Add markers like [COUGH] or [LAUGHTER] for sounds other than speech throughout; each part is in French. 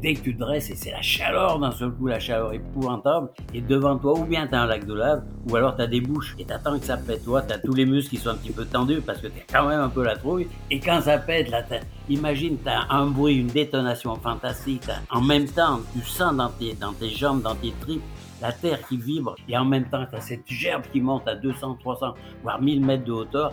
Dès que tu te dresses, et c'est la chaleur d'un seul coup, la chaleur épouvantable, et devant toi, ou bien tu as un lac de lave, ou alors tu as des bouches, et t'attends que ça pète. Toi, tu as tous les muscles qui sont un petit peu tendus parce que tu quand même un peu la trouille. Et quand ça pète, là, imagine, tu as un bruit, une détonation fantastique. En même temps, tu sens dans tes, dans tes jambes, dans tes tripes, la terre qui vibre, et en même temps, tu as cette gerbe qui monte à 200, 300, voire 1000 mètres de hauteur.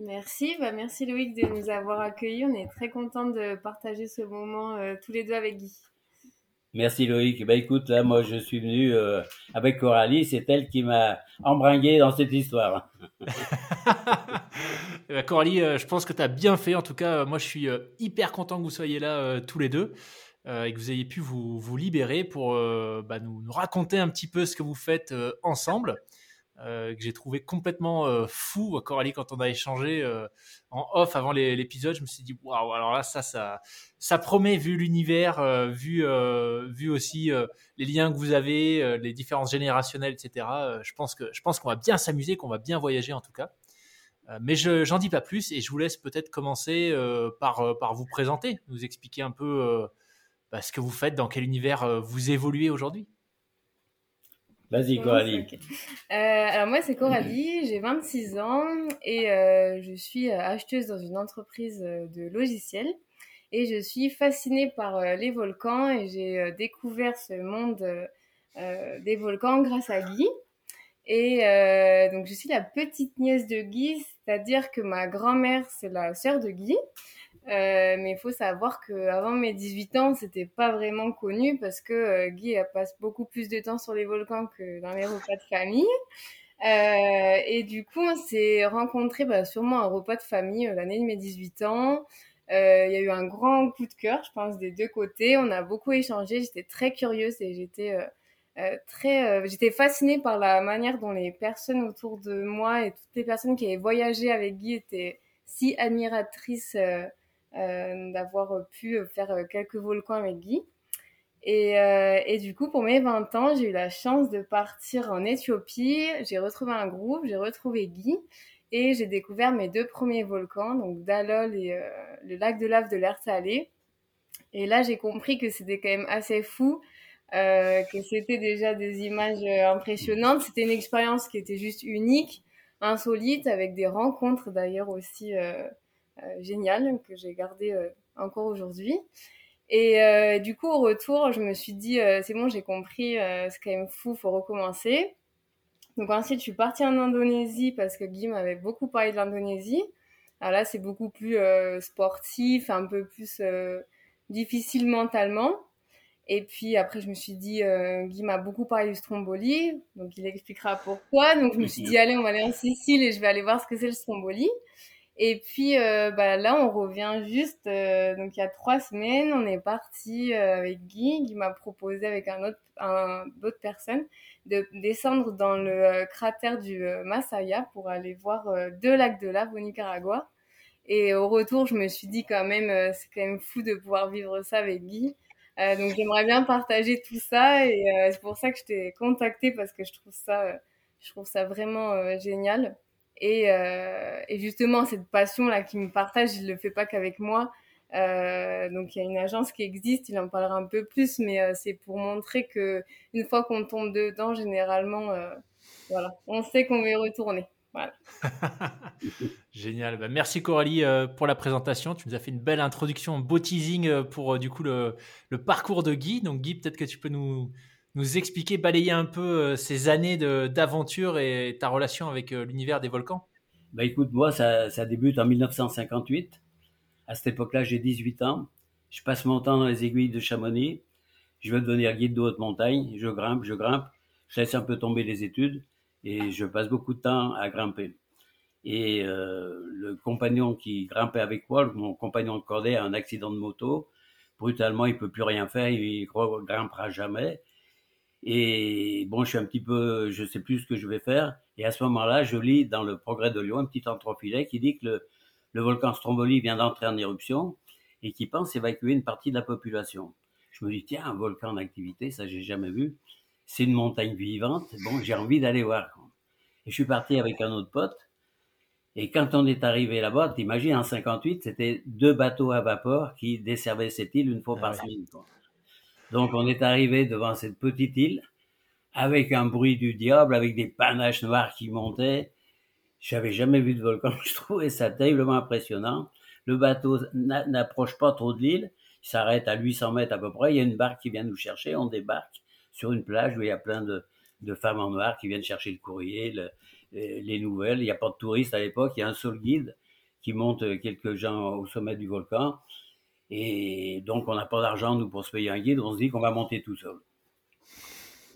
Merci, bah merci Loïc de nous avoir accueillis. On est très content de partager ce moment euh, tous les deux avec Guy. Merci Loïc. Bah écoute, là moi je suis venu euh, avec Coralie, c'est elle qui m'a embringué dans cette histoire. [LAUGHS] Eh ben, Coralie, euh, je pense que tu as bien fait. En tout cas, moi je suis hyper content que vous soyez là tous les deux et que vous ayez pu vous, vous libérer pour bah, nous, nous, raconter un petit peu ce que vous faites ensemble. Euh, que j'ai trouvé complètement euh, fou, Coralie, quand on a échangé euh, en off avant l'épisode. Je me suis dit, waouh, alors là, ça, ça, ça promet, vu l'univers, vu, vu aussi les liens que vous avez, les différences générationnelles, etc. je pense je pense qu'on va bien s'amuser, qu'on va bien voyager en tout cas. mais je j'en dis pas plus et je vous laisse peut-être commencer par, par vous présenter, nous expliquer un peu bah, ce que vous faites, dans quel univers vous évoluez aujourd'hui. Vas-y, Coralie. Euh, alors, moi, c'est Coralie, j'ai 26 ans et euh, je suis euh, acheteuse dans une entreprise de logiciels. Et je suis fascinée par les volcans et j'ai découvert ce monde des volcans grâce à Guy. Et donc, je suis la petite nièce de Guy, c'est-à-dire que ma grand-mère, c'est la sœur de Guy. Euh, mais il faut savoir qu'avant mes 18 ans, c'était pas vraiment connu parce que euh, Guy passe beaucoup plus de temps sur les volcans que dans les repas de famille. Euh, et du coup, on s'est rencontrés bah, sûrement un repas de famille l'année de mes 18 ans. Il y a eu un grand coup de cœur, je pense, des deux côtés. On a beaucoup échangé. J'étais très curieuse et j'étais très, j'étais fascinée par la manière dont les personnes autour de moi et toutes les personnes qui avaient voyagé avec Guy étaient si admiratrices euh, d'avoir pu faire euh, quelques volcans avec Guy. Et, euh, et, du coup, pour mes 20 ans, j'ai eu la chance de partir en Éthiopie. J'ai retrouvé un groupe, j'ai retrouvé Guy et j'ai découvert mes deux premiers volcans, donc Dalol et le lac de lave de l'air salé. Et là, j'ai compris que c'était quand même assez fou, euh, que c'était déjà des images impressionnantes. C'était une expérience qui était juste unique, insolite, avec des rencontres d'ailleurs aussi euh, euh, génial que j'ai gardé euh, encore aujourd'hui. Et euh, du coup, au retour, je me suis dit, c'est bon, j'ai compris, c'est quand même fou, faut recommencer. Donc ensuite, je suis partie en Indonésie parce que Guy m'avait beaucoup parlé de l'Indonésie. Alors là, c'est beaucoup plus sportif, un peu plus difficile mentalement. Et puis après, je me suis dit, Guy m'a beaucoup parlé du Stromboli, donc il expliquera pourquoi. Donc je me suis dit, allez, on va aller en Sicile et je vais aller voir ce que c'est le Stromboli. Et puis euh, bah, là, on revient juste, euh, donc il y a trois semaines, on est parti euh, avec Guy, qui m'a proposé avec un autre, un, d'autres personnes de descendre dans le cratère du Masaya pour aller voir deux lacs de lave au Nicaragua. Et au retour, je me suis dit quand même, c'est quand même fou de pouvoir vivre ça avec Guy. donc j'aimerais bien partager tout ça et c'est pour ça que je t'ai contacté parce que je trouve ça, je trouve ça vraiment génial. Et, euh, et justement, cette passion-là qui me partage, il le fait pas qu'avec moi. Euh, donc il y a une agence qui existe, il en parlera un peu plus, mais euh, c'est pour montrer que une fois qu'on tombe dedans, généralement, voilà, on sait qu'on va y retourner. [LAUGHS] Génial. Bah, merci Coralie pour la présentation. Tu nous as fait une belle introduction, un beau teasing pour du coup le, parcours de Guy. Donc Guy, peut-être que tu peux nous, nous expliquer, balayer un peu ces années d'aventure et ta relation avec l'univers des volcans? Bah écoute, moi ça, ça débute en 1958. À cette époque-là, j'ai 18 ans. Je passe mon temps dans les aiguilles de Chamonix. Je veux devenir guide de haute montagne. Je grimpe, je grimpe. Je laisse un peu tomber les études et je passe beaucoup de temps à grimper. Et euh, le compagnon qui grimpait avec moi, mon compagnon de cordée, a un accident de moto. Brutalement, il peut plus rien faire, il ne grimpera jamais. Et bon, je suis un petit peu, je sais plus ce que je vais faire. Et à ce moment-là, je lis dans le Progrès de Lyon un petit entrefilet qui dit que le, le volcan Stromboli vient d'entrer en éruption et qui pense évacuer une partie de la population. Je me dis, tiens, un volcan en activité, ça j'ai jamais vu c'est une montagne vivante. Bon, j'ai envie d'aller voir. Et je suis parti avec un autre pote. Et quand on est arrivé là-bas, t'imagines, en 58, c'était deux bateaux à vapeur qui desservaient cette île une fois ah par semaine. Donc on est arrivé devant cette petite île avec un bruit du diable, avec des panaches noirs qui montaient. J'avais jamais vu de volcan. [LAUGHS] Je trouvais ça terriblement impressionnant. Le bateau n'approche pas trop de l'île. Il s'arrête à 800 mètres à peu près. Il y a une barque qui vient nous chercher. On débarque sur une plage où il y a plein de, de femmes en noir qui viennent chercher le courrier, les nouvelles. Il n'y a pas de touristes à l'époque, il y a un seul guide qui monte quelques gens au sommet du volcan. Et donc, on n'a pas d'argent, nous, pour se payer un guide. On se dit qu'on va monter tout seul.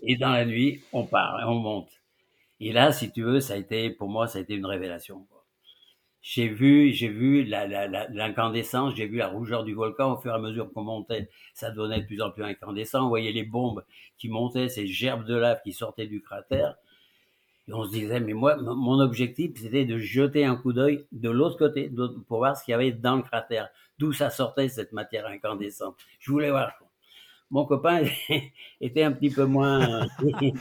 Et dans la nuit, on part et on monte. Et là, si tu veux, ça a été, pour moi, ça a été une révélation j'ai vu, j'ai vu l'incandescence, j'ai vu la rougeur du volcan au fur et à mesure qu'on montait. Ça devenait de plus en plus incandescent. On voyait les bombes qui montaient, ces gerbes de lave qui sortaient du cratère. Et on se disait, mais moi, mon objectif, c'était de jeter un coup d'œil de l'autre côté pour voir ce qu'il y avait dans le cratère, d'où ça sortait cette matière incandescente. Je voulais voir. Mon copain [LAUGHS] était un petit peu moins. [LAUGHS] mais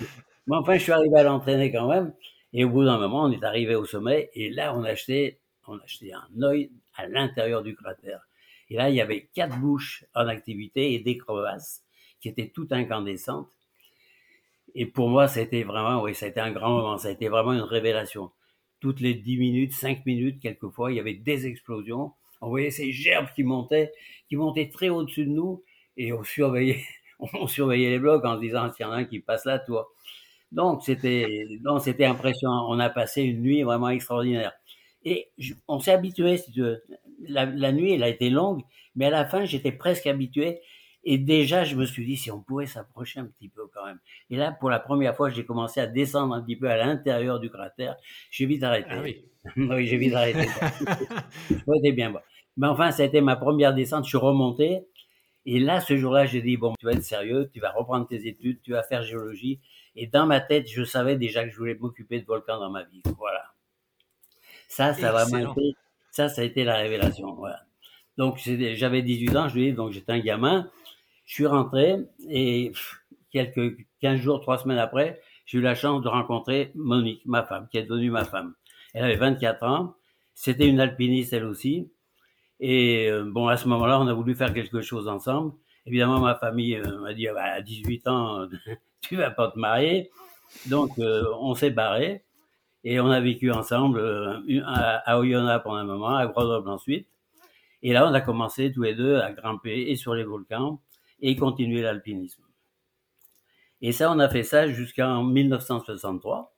enfin, je suis arrivé à l'entraîner quand même. Et au bout d'un moment, on est arrivé au sommet et là, on a acheté on a acheté un œil à l'intérieur du cratère. Et là, il y avait quatre bouches en activité et des crevasses qui étaient toutes incandescentes. Et pour moi, ça a été vraiment, oui, ça a été un grand moment. Ça a été vraiment une révélation. Toutes les dix minutes, cinq minutes, quelquefois, il y avait des explosions. On voyait ces gerbes qui montaient, qui montaient très au-dessus de nous, et on surveillait, [LAUGHS] on surveillait les blocs en se disant, s'il y en a un qui passe là, toi. Donc, c'était, donc, c'était impressionnant. On a passé une nuit vraiment extraordinaire. Et on s'est habitué, si tu veux. La, nuit, elle a été longue, mais à la fin, j'étais presque habitué. Et déjà, je me suis dit, si on pouvait s'approcher un petit peu quand même. Et là, pour la première fois, j'ai commencé à descendre un petit peu à l'intérieur du cratère. J'ai vite arrêté. Ah oui. [LAUGHS] oui, j'ai vite arrêté. [LAUGHS] C'était bien. Bon. Mais enfin, ça a été ma première descente. Je suis remonté. Et là, ce jour-là, j'ai dit, bon, tu vas être sérieux, tu vas reprendre tes études, tu vas faire géologie. Et dans ma tête, je savais déjà que je voulais m'occuper de volcans dans ma vie. Voilà. Ça, ça va monter. Ça, ça a été la révélation. Voilà. Donc, j'avais 18 ans, je dis, donc j'étais un gamin. Je suis rentré et quelques 15 jours, 3 semaines après, j'ai eu la chance de rencontrer Monique, ma femme, qui est devenue ma femme. Elle avait 24 ans. C'était une alpiniste, elle aussi. Et euh, bon, à ce moment-là, on a voulu faire quelque chose ensemble. Évidemment, ma famille euh, m'a dit, ah bah, à 18 ans, [LAUGHS] tu vas pas te marier. Donc, euh, on s'est barré. Et on a vécu ensemble à Oyonnax pendant un moment, à Grenoble ensuite. Et là, on a commencé tous les deux à grimper et sur les volcans et continuer l'alpinisme. Et ça, on a fait ça jusqu'en 1963.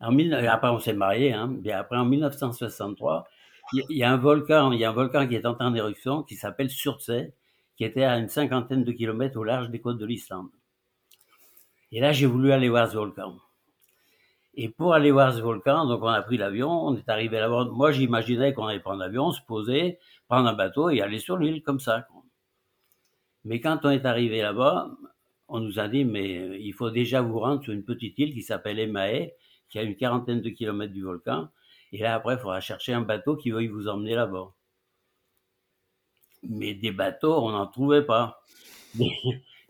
En, après, on s'est mariés. Hein, après, en 1963, il y, a un volcan, il y a un volcan qui est en éruption qui s'appelle Surtsey, qui était à une cinquantaine de kilomètres au large des côtes de l'Islande. Et là, j'ai voulu aller voir ce volcan. Et pour aller voir ce volcan, donc on a pris l'avion, on est arrivé là-bas. Moi, j'imaginais qu'on allait prendre l'avion, se poser, prendre un bateau et aller sur l'île comme ça. Mais quand on est arrivé là-bas, on nous a dit, mais il faut déjà vous rendre sur une petite île qui s'appelle Emae, qui a une quarantaine de kilomètres du volcan. Et là, après, il faudra chercher un bateau qui veuille vous emmener là-bas. Mais des bateaux, on n'en trouvait pas. [LAUGHS]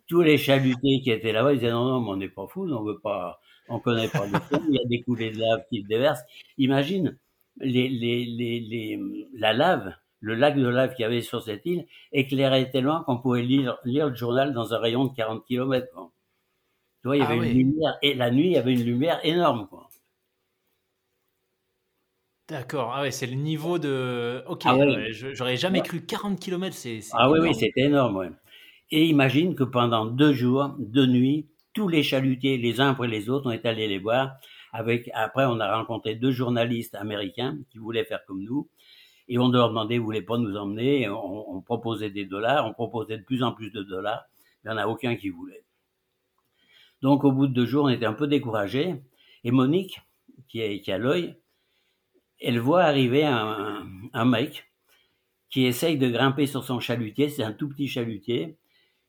Tous les chalutiers qui étaient là-bas, ils disaient, non, non, mais on n'est pas fous, on veut pas, on connaît pas le temps, il y a des coulées de lave qui déversent. Imagine les, les, les, la lave, le lac de lave qu'il y avait sur cette île éclairait tellement qu'on pouvait lire, lire, le journal dans un rayon de 40 km. Tu vois, il y avait ah une lumière, et la nuit, il y avait une lumière énorme. Quoi. D'accord, ah ouais, c'est le niveau de. Ok, Ah ouais. j'aurais jamais cru 40 km, c'est Ah oui, oui, énorme. c'était énorme. ouais. Et imagine que pendant deux jours, deux nuits, tous les chalutiers, les uns après les autres, on est allés les voir. Avec, après, on a rencontré deux journalistes américains qui voulaient faire comme nous. Et on leur demandait, vous voulez pas nous emmener? On, proposait des dollars, on proposait de plus en plus de dollars. Il n'y en a aucun qui voulait. Donc, au bout de deux jours, on était un peu découragés. Et Monique, qui, est, qui a l'œil, elle voit arriver un, un mec qui essaye de grimper sur son chalutier. C'est un tout petit chalutier.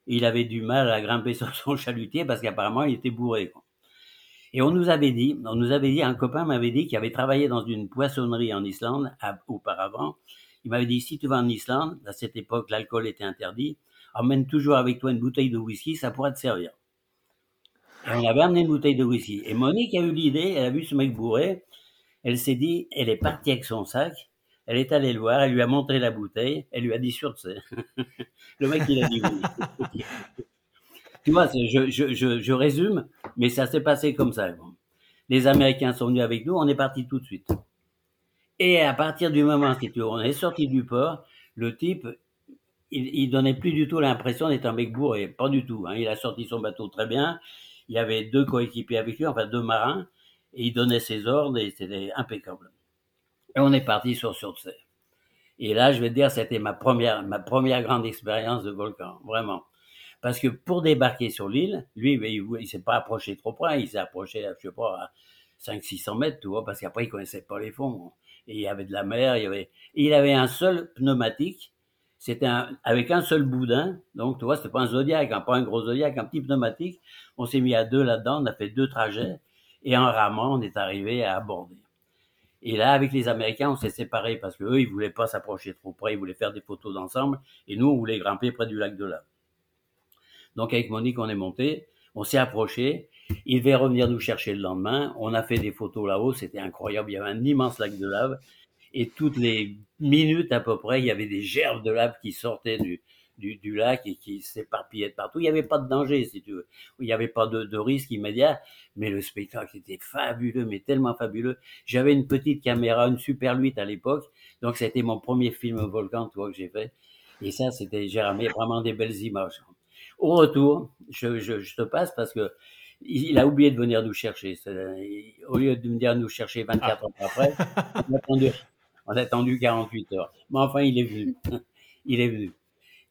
Il avait du mal à grimper sur son chalutier parce qu'apparemment il était bourré. Et on nous avait dit, on nous avait dit, un copain m'avait dit qu'il avait travaillé dans une poissonnerie en Islande auparavant. Il m'avait dit si tu vas en Islande, à cette époque l'alcool était interdit, emmène toujours avec toi une bouteille de whisky, ça pourra te servir. Et on avait amené une bouteille de whisky. Et Monique a eu l'idée, elle a vu ce mec bourré, elle s'est dit, elle est partie avec son sac, elle est allée le voir, elle lui a montré la bouteille, elle lui a dit sûr c'est. [LAUGHS] le mec il a dit oui. [LAUGHS] tu vois, je, je, je, je résume, mais ça s'est passé comme ça. Les Américains sont venus avec nous, on est parti tout de suite. Et à partir du moment où on est sorti du port, le type, il, il donnait plus du tout l'impression d'être un mec bourré, pas du tout. Hein. Il a sorti son bateau très bien. Il y avait deux coéquipiers avec lui, enfin deux marins, et il donnait ses ordres et c'était impeccable. Et on est parti sur Surtsey. Et là, je vais te dire, c'était ma première, ma première grande expérience de volcan, vraiment. Parce que pour débarquer sur l'île, lui, il, il s'est pas approché trop près, il s'est approché, je sais pas, à 500-600 mètres, tu vois, parce qu'après, il connaissait pas les fonds. Et il y avait de la mer, il y avait, il avait un seul pneumatique, c'était avec un seul boudin, donc tu vois, c'était pas un zodiac, hein, pas un gros zodiac, un petit pneumatique. On s'est mis à deux là-dedans, on a fait deux trajets, et en ramant, on est arrivé à aborder. Et là, avec les Américains, on s'est séparés parce que eux, ils voulaient pas s'approcher trop près, ils voulaient faire des photos d'ensemble, et nous, on voulait grimper près du lac de lave. Donc avec Monique, on est monté, on s'est approché. Il devait revenir nous chercher le lendemain. On a fait des photos là-haut, c'était incroyable. Il y avait un immense lac de lave, et toutes les minutes à peu près, il y avait des gerbes de lave qui sortaient du, du, du lac et qui s'éparpillaient de partout. Il n'y avait pas de danger, si tu veux. Il n'y avait pas de, risque immédiat, mais le spectacle était fabuleux, mais tellement fabuleux. J'avais une petite caméra, une Super 8 à l'époque, donc c'était mon premier film volcan, tu vois, que j'ai fait. Et ça, c'était, j'ai ramené vraiment des belles images. Au retour, je, je, je te passe parce que il a oublié de venir nous chercher. Au lieu de venir nous chercher 24 heures après, on a, attendu, on a attendu 48 heures. Mais enfin, il est venu. il est venu.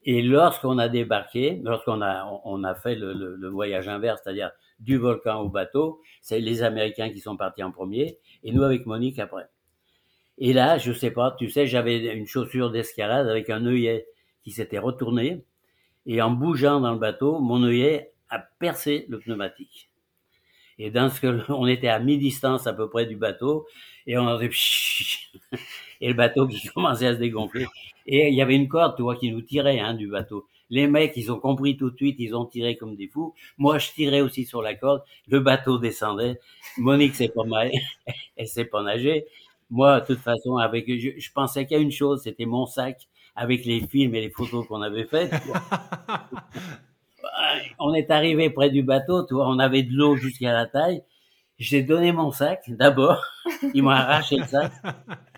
Et lorsqu'on a débarqué, lorsqu'on a, on a fait le, le, le voyage inverse, c'est-à-dire du volcan au bateau, c'est les Américains qui sont partis en premier, et nous avec Monique après. Et là, je sais pas, tu sais, j'avais une chaussure d'escalade avec un œillet qui s'était retourné, et en bougeant dans le bateau, mon œillet a percé le pneumatique. Et dans ce que [LAUGHS] on était à mi-distance à peu près du bateau, et on entendait [LAUGHS] et le bateau qui [LAUGHS] commençait à se dégonfler. Et il y avait une corde, tu vois, qui nous tirait hein, du bateau. Les mecs, ils ont compris tout de suite, ils ont tiré comme des fous. Moi, je tirais aussi sur la corde. Le bateau descendait. Monique s'est pas mal, elle s'est pas nager. Moi, de toute façon, avec, je, je pensais a une chose, c'était mon sac avec les films et les photos qu'on avait faites. [LAUGHS] on est arrivé près du bateau, tu vois, on avait de l'eau jusqu'à la taille. J'ai donné mon sac d'abord, ils m'ont arraché le sac.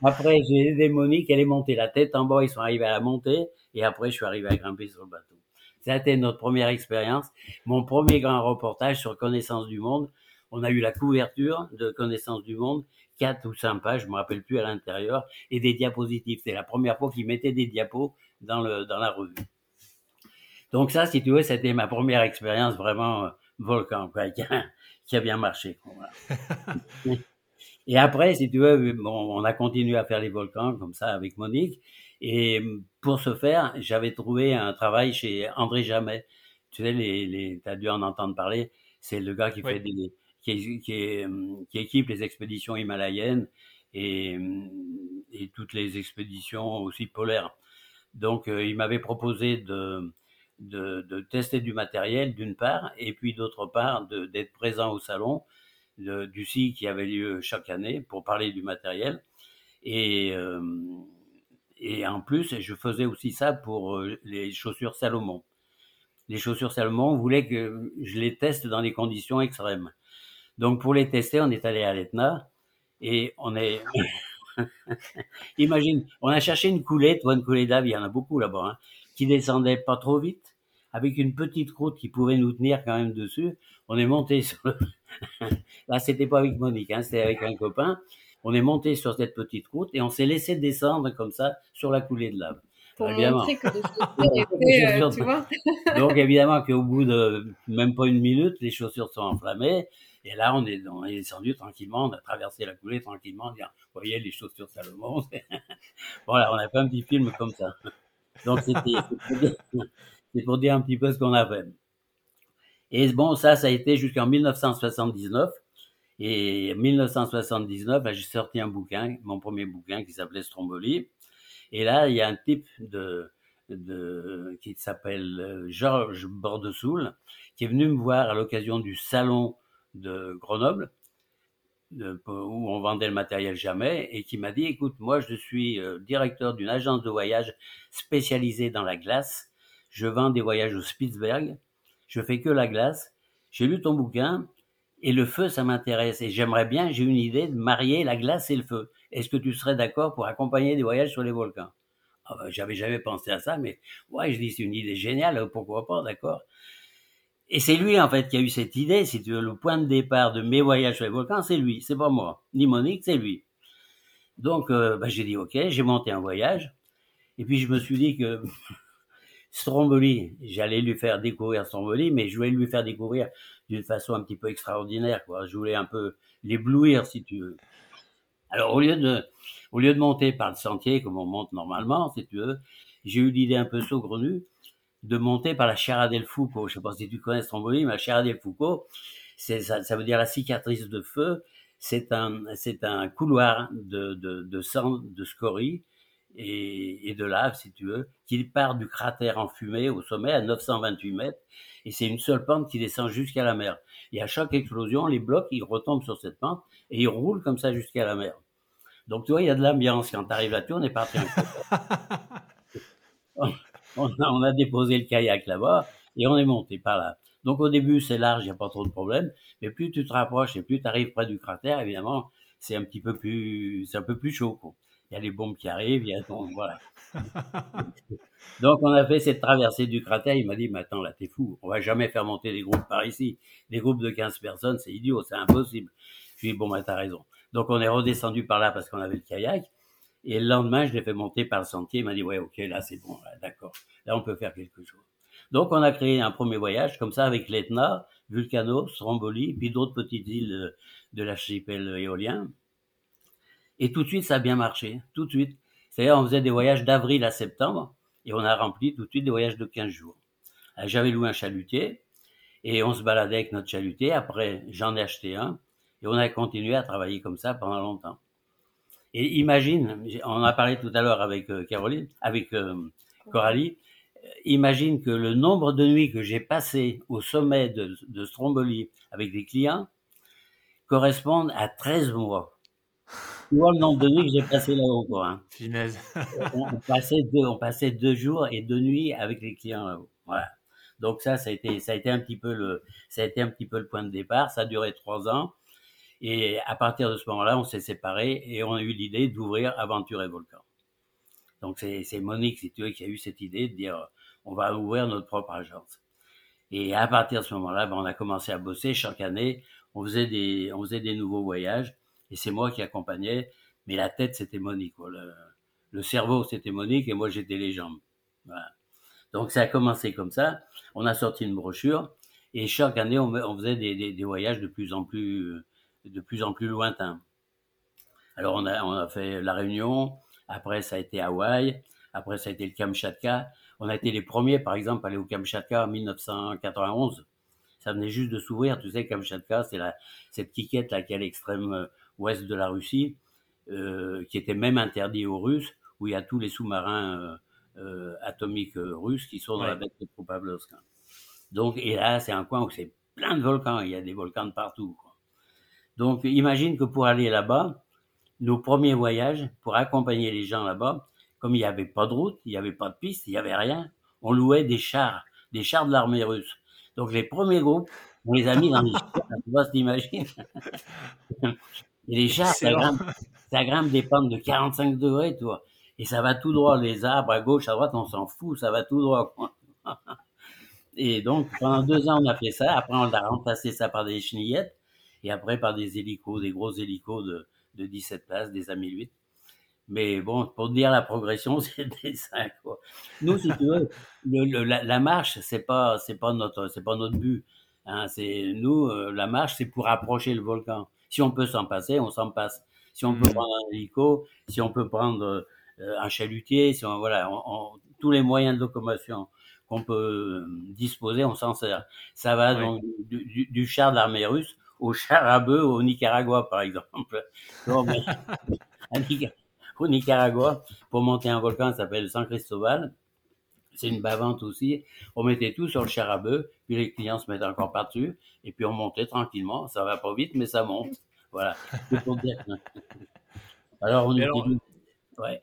Après, j'ai aidé Monique, elle est montée la tête en bas, ils sont arrivés à la monter, et après, je suis arrivé à grimper sur le bateau. Ça a été notre première expérience, mon premier grand reportage sur Connaissance du Monde. On a eu la couverture de Connaissance du Monde, quatre ou cinq pages, je me rappelle plus à l'intérieur, et des diapositives. C'est la première fois qu'ils mettaient des diapos dans le dans la revue. Donc ça, si tu veux, c'était ma première expérience vraiment euh, volcan, quoi, [LAUGHS] qui, a, qui a bien marché. Quoi, voilà. [LAUGHS] et après, si tu veux, bon, on a continué à faire les volcans comme ça avec Monique. Et pour ce faire, j'avais trouvé un travail chez André Jamais. Tu sais, les, as dû en entendre parler. C'est le gars qui oui. fait des, qui, qui, qui, équipe les expéditions himalayennes et, et toutes les expéditions aussi polaires. Donc, euh, il m'avait proposé de, tester du matériel d'une part, et puis d'autre part d'être présent au salon du SI qui avait lieu chaque année pour parler du matériel. Et, euh, et en plus, je faisais aussi ça pour euh, les chaussures Salomon. Les chaussures Salomon voulaient que je les teste dans des conditions extrêmes. Donc pour les tester, on est allé à l'Etna et on est [LAUGHS] Imagine, on a cherché une coulée, toi, une coulée d'ave, il y en a beaucoup là-bas, hein, qui descendait pas trop vite, avec une petite croûte qui pouvait nous tenir quand même dessus. On est monté [LAUGHS] sur le... Là, c'était pas avec Monique, hein, c'était avec un copain. On est monté sur cette petite route et on s'est laissé descendre comme ça sur la coulée de lave. Pour évidemment. que [LAUGHS] les chaussures étaient, euh, tu vois Donc évidemment qu'au bout de même pas une minute, les chaussures sont enflammées. Et là, on est, descendu tranquillement, on a traversé la coulée tranquillement, dire, vous voyez, les chaussures Salomon. [LAUGHS] voilà, on a fait un petit film comme ça. Donc c'était, c'est pour dire un petit peu ce qu'on a fait. Et bon, ça, ça a été jusqu'en 1979. Et 1979, j'ai sorti un bouquin, mon premier bouquin qui s'appelait Stromboli. Et là, il y a un type de qui s'appelle euh, Georges Bordesoul, qui est venu me voir à l'occasion du salon de Grenoble, où on vendait le matériel jamais, et qui m'a dit, écoute, moi je suis euh, directeur d'une agence de voyage spécialisée dans la glace, je vends des voyages au Spitzberg, je fais que la glace, j'ai lu ton bouquin, et le feu, ça m'intéresse. Et j'aimerais bien, j'ai une idée de marier la glace et le feu. Est-ce que tu serais d'accord pour accompagner des voyages sur les volcans? Ah ben, J'avais jamais pensé à ça, mais ouais, je dis c'est une idée géniale, pourquoi pas, d'accord? Et c'est lui en fait qui a eu cette idée, si tu veux, le point de départ de mes voyages sur les volcans, c'est lui, c'est pas moi, ni Monique, c'est lui. Donc euh, ben, j'ai dit ok, j'ai monté un voyage, et puis je me suis dit que [LAUGHS] Stromboli, j'allais lui faire découvrir Stromboli, mais je voulais lui faire découvrir d'une façon un petit peu extraordinaire, quoi. Je voulais un peu l'éblouir, si tu veux. Alors, au lieu de, au lieu de monter par le sentier, comme on monte normalement, si tu veux, j'ai eu l'idée un peu saugrenue de monter par la Chiara del Foucault. Je sais pas si tu connais Stromboli, mais la Chiara del Foucault, ça, ça veut dire la cicatrice de feu. C'est un, c'est un couloir de, de, de sang, de scorie, et, et, de lave, si tu veux, qui part du cratère enfumé au sommet à 928 mètres, et c'est une seule pente qui descend jusqu'à la mer. Et à chaque explosion, les blocs, ils retombent sur cette pente, et ils roulent comme ça jusqu'à la mer. Donc, tu vois, il y a de l'ambiance. Quand tu arrives là-dessus, on est parti [LAUGHS] on, on, a, déposé le kayak là-bas, et on est monté par là. Donc, au début, c'est large, il n'y a pas trop de problème, mais plus tu te rapproches et plus tu arrives près du cratère, évidemment, c'est un petit peu plus, c'est un peu plus chaud. Quoi il y a les bombes qui arrivent, il y a donc voilà. [LAUGHS] donc on a fait cette traversée du cratère, il m'a dit mais attends là t'es fou, on va jamais faire monter des groupes par ici. Des groupes de 15 personnes, c'est idiot, c'est impossible. Je lui ai dit bon bah t'as raison. Donc on est redescendu par là parce qu'on avait le kayak. Et le lendemain, je l'ai fait monter par le sentier. Il m'a dit, ouais, ok, là, c'est bon, d'accord. Là, on peut faire quelque chose. Donc, on a créé un premier voyage, comme ça, avec l'Etna, Vulcano, Stromboli, puis d'autres petites îles de l'archipel éolien. Et tout de suite, ça a bien marché, tout de suite. C'est-à-dire, on faisait des voyages d'avril à septembre, et on a rempli tout de suite des voyages de 15 jours. J'avais loué un chalutier, et on se baladait avec notre chalutier. Après, j'en ai acheté un, et on a continué à travailler comme ça pendant longtemps. Et imagine, on a parlé tout à l'heure avec euh, Caroline, avec euh, Coralie, imagine que le nombre de nuits que j'ai passées au sommet de, de Stromboli avec des clients correspondent à 13 mois. Tu vois le nombre de nuits que j'ai passé là-haut, quoi. Hein. Finesse. on, passait deux, on passait deux jours et deux nuits avec les clients là-haut. Voilà. Donc ça, ça a été, ça a été un petit peu le, ça a été un petit peu le point de départ. Ça a duré trois ans. Et à partir de ce moment-là, on s'est séparés et on a eu l'idée d'ouvrir Aventure et Volcan. Donc c'est Monique, si tu veux, qui a eu cette idée de dire, on va ouvrir notre propre agence. Et à partir de ce moment-là, ben, on a commencé à bosser chaque année. On faisait des, on faisait des nouveaux voyages et c'est moi qui accompagnais, mais la tête c'était Monique, Le, cerveau c'était Monique et moi j'étais les jambes. Voilà. Donc ça a commencé comme ça. On a sorti une brochure et chaque année on, faisait des, des, des, voyages de plus en plus, de plus en plus lointains. Alors on a, on a fait la Réunion, après ça a été Hawaï, après ça a été le Kamchatka. On a été les premiers, par exemple, à aller au Kamchatka en 1991. Ça venait juste de s'ouvrir, tu sais, Kamchatka, c'est la cette quiquette là qui est à l'extrême euh, ouest de la Russie, euh, qui était même interdit aux Russes, où il y a tous les sous-marins euh, euh atomiques russes qui sont dans la baie de Petropavlovsk. Donc, et là, c'est un coin où c'est plein de volcans, il y a des volcans de partout. Quoi. Donc, imagine que pour aller là-bas, nos premiers voyages, pour accompagner les gens là-bas, comme il n'y avait pas de route, il n'y avait pas de piste, il n'y avait rien, on louait des chars, des chars de l'armée russe. Donc les premiers groupes, on les a mis dans les [LAUGHS] chars, tu vois, t'imagines? Et les chars, ça grimpe des pentes de 45 degrés, toi. Et ça va tout droit, les arbres à gauche, à droite, on s'en fout, ça va tout droit. [LAUGHS] Et donc, pendant deux ans, on a fait ça. Après, on a remplacé ça par des chenillettes. Et après, par des hélicos, des gros hélicos de, de 17 places, des A1008. Mais bon, pour dire la progression, [LAUGHS] c'était ça, quoi. Nous, si tu veux, le, la, la, marche, c'est pas, c'est pas notre, c'est pas notre but. Hein, c'est nous, euh, la marche, c'est pour approcher le volcan. Si on peut s'en passer, on s'en passe. Si on peut mmh. prendre un hélico, si on peut prendre euh, un chalutier, si on, voilà, on, on, tous les moyens de locomotion qu'on peut disposer, on s'en sert. Ça va oui. donc du, du, du, char de l'armée russe au char à bœuf au Nicaragua, par exemple. [LAUGHS] au Nicaragua, pour monter un volcan, ça s'appelle San Cristobal. C'est une bavante aussi. On mettait tout sur le char à bœuf, puis les clients se mettaient encore par-dessus, et puis on montait tranquillement. Ça va pas vite, mais ça monte. Voilà. [LAUGHS] Alors, on alors, ouais.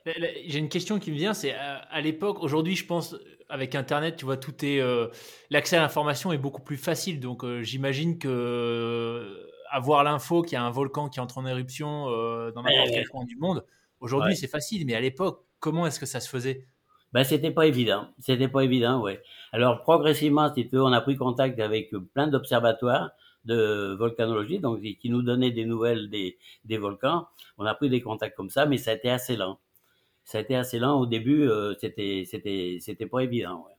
J'ai une question qui me vient, c'est à, à l'époque, aujourd'hui, je pense, avec Internet, tu vois, tout est euh, l'accès à l'information est beaucoup plus facile. Donc, euh, j'imagine que euh, avoir l'info qu'il y a un volcan qui entre en éruption euh, dans n'importe quel coin du monde, aujourd'hui, ouais. c'est facile. Mais à l'époque, comment est-ce que ça se faisait? Ben, c'était pas évident. C'était pas évident, ouais. Alors, progressivement, si tu veux, on a pris contact avec plein d'observatoires de volcanologie, donc qui nous donnaient des nouvelles des, des volcans. On a pris des contacts comme ça, mais ça a été assez lent ça a été assez lent au début. Euh, c'était c'était c'était pas évident. Ouais.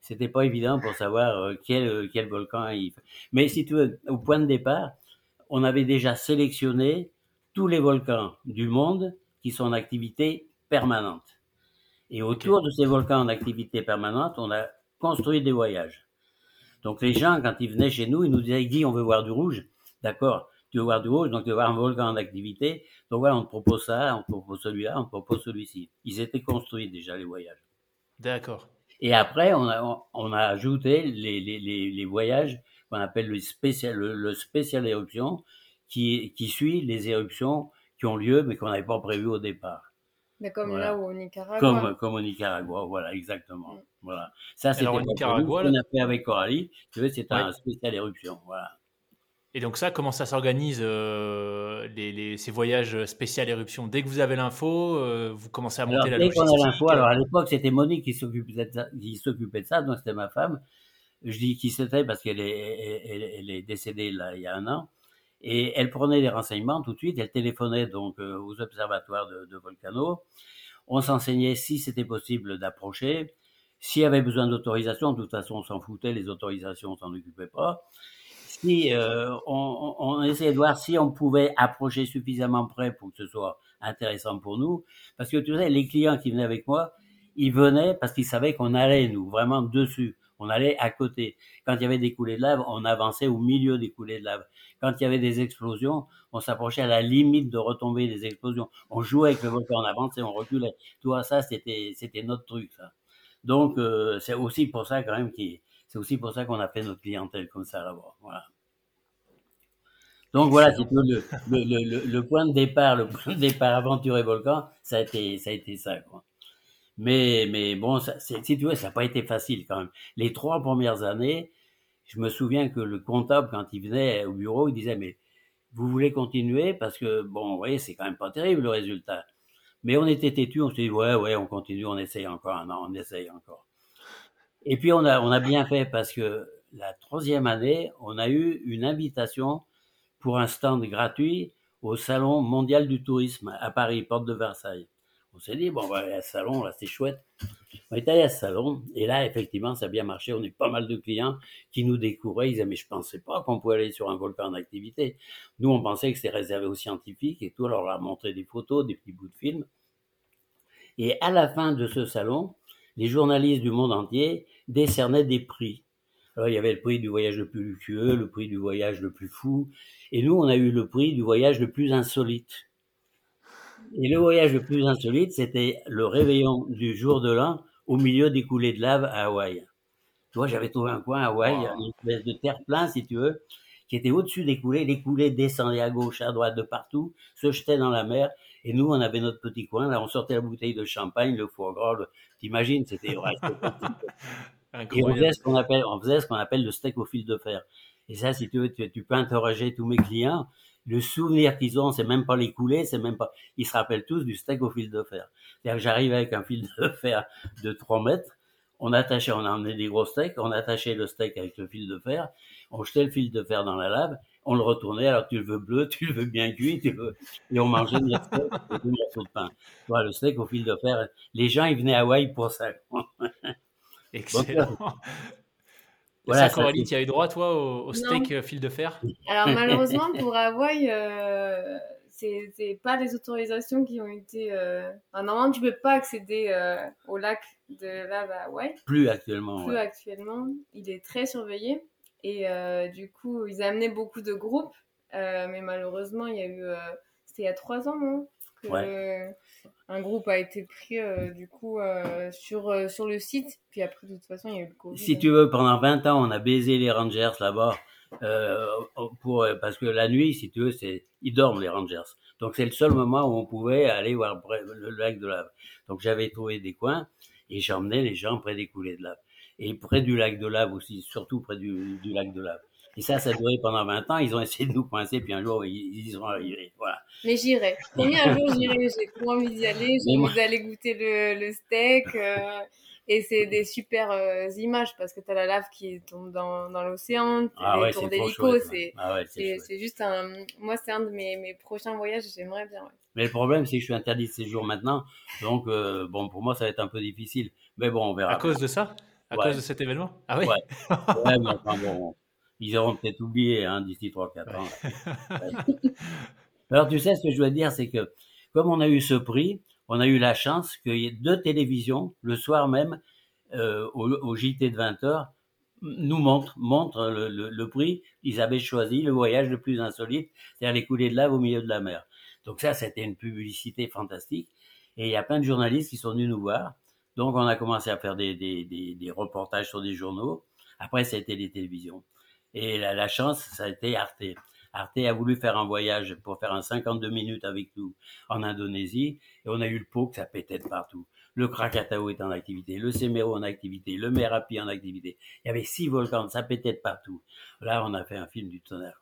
C'était pas évident pour savoir euh, quel euh, quel volcan il. Mais si tu veux, au point de départ, on avait déjà sélectionné tous les volcans du monde qui sont en activité permanente. Et autour okay. de ces volcans en activité permanente, on a construit des voyages. Donc les gens, quand ils venaient chez nous, ils nous disaient, Guy, on veut voir du rouge. D'accord tu veux voir du rouge, donc tu veux voir un volcan en activité. Donc voilà, on te propose ça, on te propose celui-là, on te propose celui-ci. Ils étaient construits déjà, les voyages. D'accord. Et après, on a, on a ajouté les, les, les, les voyages qu'on appelle le spécial, le, le, spécial éruption, qui, qui suit les éruptions qui ont lieu, mais qu'on n'avait pas prévu au départ. Mais comme voilà. là au Nicaragua. Comme, comme au Nicaragua, voilà, exactement. Mm. Voilà. Ça, c'était qu'on a fait avec Coralie, tu veux, c'est un spécial éruption, voilà. Et donc ça, comment ça s'organise euh, les, les, ces voyages spéciaux éruption Dès que vous avez l'info, euh, vous commencez à monter alors, la logistique. Dès qu'on a l'info, alors à l'époque c'était Monique qui s'occupait de ça, de donc c'était ma femme. Je dis qui c'était parce qu'elle est, elle, elle, est décédée là il y a un an. Et elle prenait des renseignements tout de suite. Elle téléphonait donc euh, aux observatoires de, de Volcano. On s'enseignait si c'était possible d'approcher. S'il y avait besoin d'autorisation, de toute façon on s'en foutait, les autorisations on s'en occupait pas si euh, on, on, essayait de voir si on pouvait approcher suffisamment près pour que ce soit intéressant pour nous. Parce que tu sais, les clients qui venaient avec moi, ils venaient parce qu'ils savaient qu'on allait, nous, vraiment dessus. On allait à côté. Quand il y avait des coulées de lave, on avançait au milieu des coulées de lave. Quand il y avait des explosions, on s'approchait à la limite de retomber des explosions. On jouait avec le volcan, on avançait, on reculait. Tout ça, c'était, c'était notre truc, ça. Donc, euh, c'est aussi pour ça, quand même, qu'il c'est aussi pour ça qu'on a fait notre clientèle comme ça là-bas. Voilà. Donc voilà, c'est le, le, le, le, point de départ, le point de départ aventure et volcan, ça a été ça a été ça quoi. Mais mais bon, ça, si tu veux, ça n'a pas été facile quand même. Les trois premières années, je me souviens que le comptable quand il venait au bureau, il disait mais vous voulez continuer? Parce que bon, vous voyez, c'est quand même pas terrible le résultat. Mais on était têtu, on s'est dit ouais ouais, on continue, on essaye encore un an, on essaye encore. Et puis on a, on a bien fait parce que la troisième année, on a eu une invitation pour un stand gratuit au Salon mondial du tourisme à Paris, porte de Versailles. On s'est dit, bon, on va aller à ce salon, là, c'est chouette. On est allé à ce salon, et là, effectivement, ça a bien marché. On a eu pas mal de clients qui nous découvraient. Ils disaient, mais je pensais pas qu'on pouvait aller sur un volcan en activité. Nous, on pensait que c'était réservé aux scientifiques et tout. Alors, on leur a montré des photos, des petits bouts de films. Et à la fin de ce salon, les journalistes du monde entier décernaient des prix. Alors, il y avait le prix du voyage le plus luxueux, le prix du voyage le plus fou, et nous, on a eu le prix du voyage le plus insolite. Et le voyage le plus insolite, c'était le réveillon du jour de l'an au milieu des coulées de lave à Hawaï. Tu vois, j'avais trouvé un coin à Hawaï, wow. une espèce de terre plein, si tu veux, qui était au-dessus des coulées. Les coulées descendaient à gauche, à droite, de partout, se jetaient dans la mer. Et nous, on avait notre petit coin. Là, on sortait la bouteille de champagne, le foie gras. Le... T'imagines, c'était [LAUGHS] Et on faisait ce qu'on appelle, on faisait ce qu'on appelle le steak au fil de fer. Et ça, si tu veux, tu, tu, peux interroger tous mes clients. le souvenir qu'ils ont, c'est même pas les coulées, c'est même pas. Ils se rappellent tous du steak au fil de fer. C'est-à-dire que j'arrive avec un fil de [LAUGHS] fer de 3 mètres, on attachait, on a emmené des gros steaks, on attachait le steak avec le fil de fer, on jetait le fil de fer dans la lave, on le retournait, alors tu le veux bleu, [LAUGHS] tu le veux bien cuit, tu veux... et on mangeait des steaks et des morceaux de pain. Voilà, le steak au fil de fer, les gens, ils venaient à Hawaï pour ça. [LAUGHS] Excellent. Voilà, ça, Coralie, tu as eu droit, toi, au, steak euh, fil de fer? Alors, malheureusement, [LAUGHS] pour Hawaï, euh, c'est pas des autorisations qui ont été. Euh... normalement, tu peux pas accéder euh, au lac de lave à Hawaï. Plus actuellement. Plus actuellement. Il est très surveillé. Et du coup, ils amenaient beaucoup de groupes. mais malheureusement, il y a eu. C'était il y a trois ans, non? Ouais un groupe a été pris euh, du coup euh, sur, euh, sur le site. Puis après, de toute façon, il y a eu le Covid. Si tu veux, pendant 20 ans, on a baisé les Rangers là-bas. pour, parce que la nuit, si tu veux, c'est, ils dorment les Rangers. Donc c'est le seul moment où on pouvait aller voir le lac de lave. Donc j'avais trouvé des coins et j'emmenais les gens près des coulées de lave. Et près du lac de lave aussi, surtout près du, du lac de lave. Et ça, ça a duré pendant 20 ans. Ils ont essayé de nous coincer, puis un jour, ils, y sont arrivés. Voilà. Mais j'irai. Un jour, j'irai. J'ai trop envie d'y aller. J'ai envie d'aller goûter le, le steak. Euh, et c'est des super euh, images parce que tu as la lave qui tombe dans, dans l'océan, ah ouais, tours d'hélico. C'est ah ouais, c'est juste un. Moi, c'est un de mes, mes prochains voyages. J'aimerais bien. Mais le problème, c'est que je suis interdit de séjour maintenant. Donc, euh, bon, pour moi, ça va être un peu difficile. Mais bon, on verra. À cause de ça? À cause de cet événement? Ah oui? Ouais. [LAUGHS] ouais mais enfin, bon, ils auront peut-être oublié hein, d'ici 3-4 ans. [LAUGHS] Alors tu sais, ce que je dois dire, c'est que comme on a eu ce prix, on a eu la chance qu'il y ait deux télévisions le soir même euh, au, JT de 20 heures nous montrent, montrent le, le, prix. Ils avaient choisi le voyage le plus insolite, c'est-à-dire les coulées de lave au milieu de la mer. Donc ça, c'était une publicité fantastique. Et il y a plein de journalistes qui sont venus nous voir. Donc on a commencé à faire des, reportages sur des journaux. Après, ça a été les télévisions. Et la, chance, ça a été Arte. Arte a voulu faire un voyage pour faire un 52 minutes avec nous en Indonésie. Et on a eu le pot que ça pétait de partout. Le Krakatau est en activité, le Semeru en activité, le Merapi en activité. Il y avait six volcans, ça pétait de partout. Là, on a fait un film du tonnerre.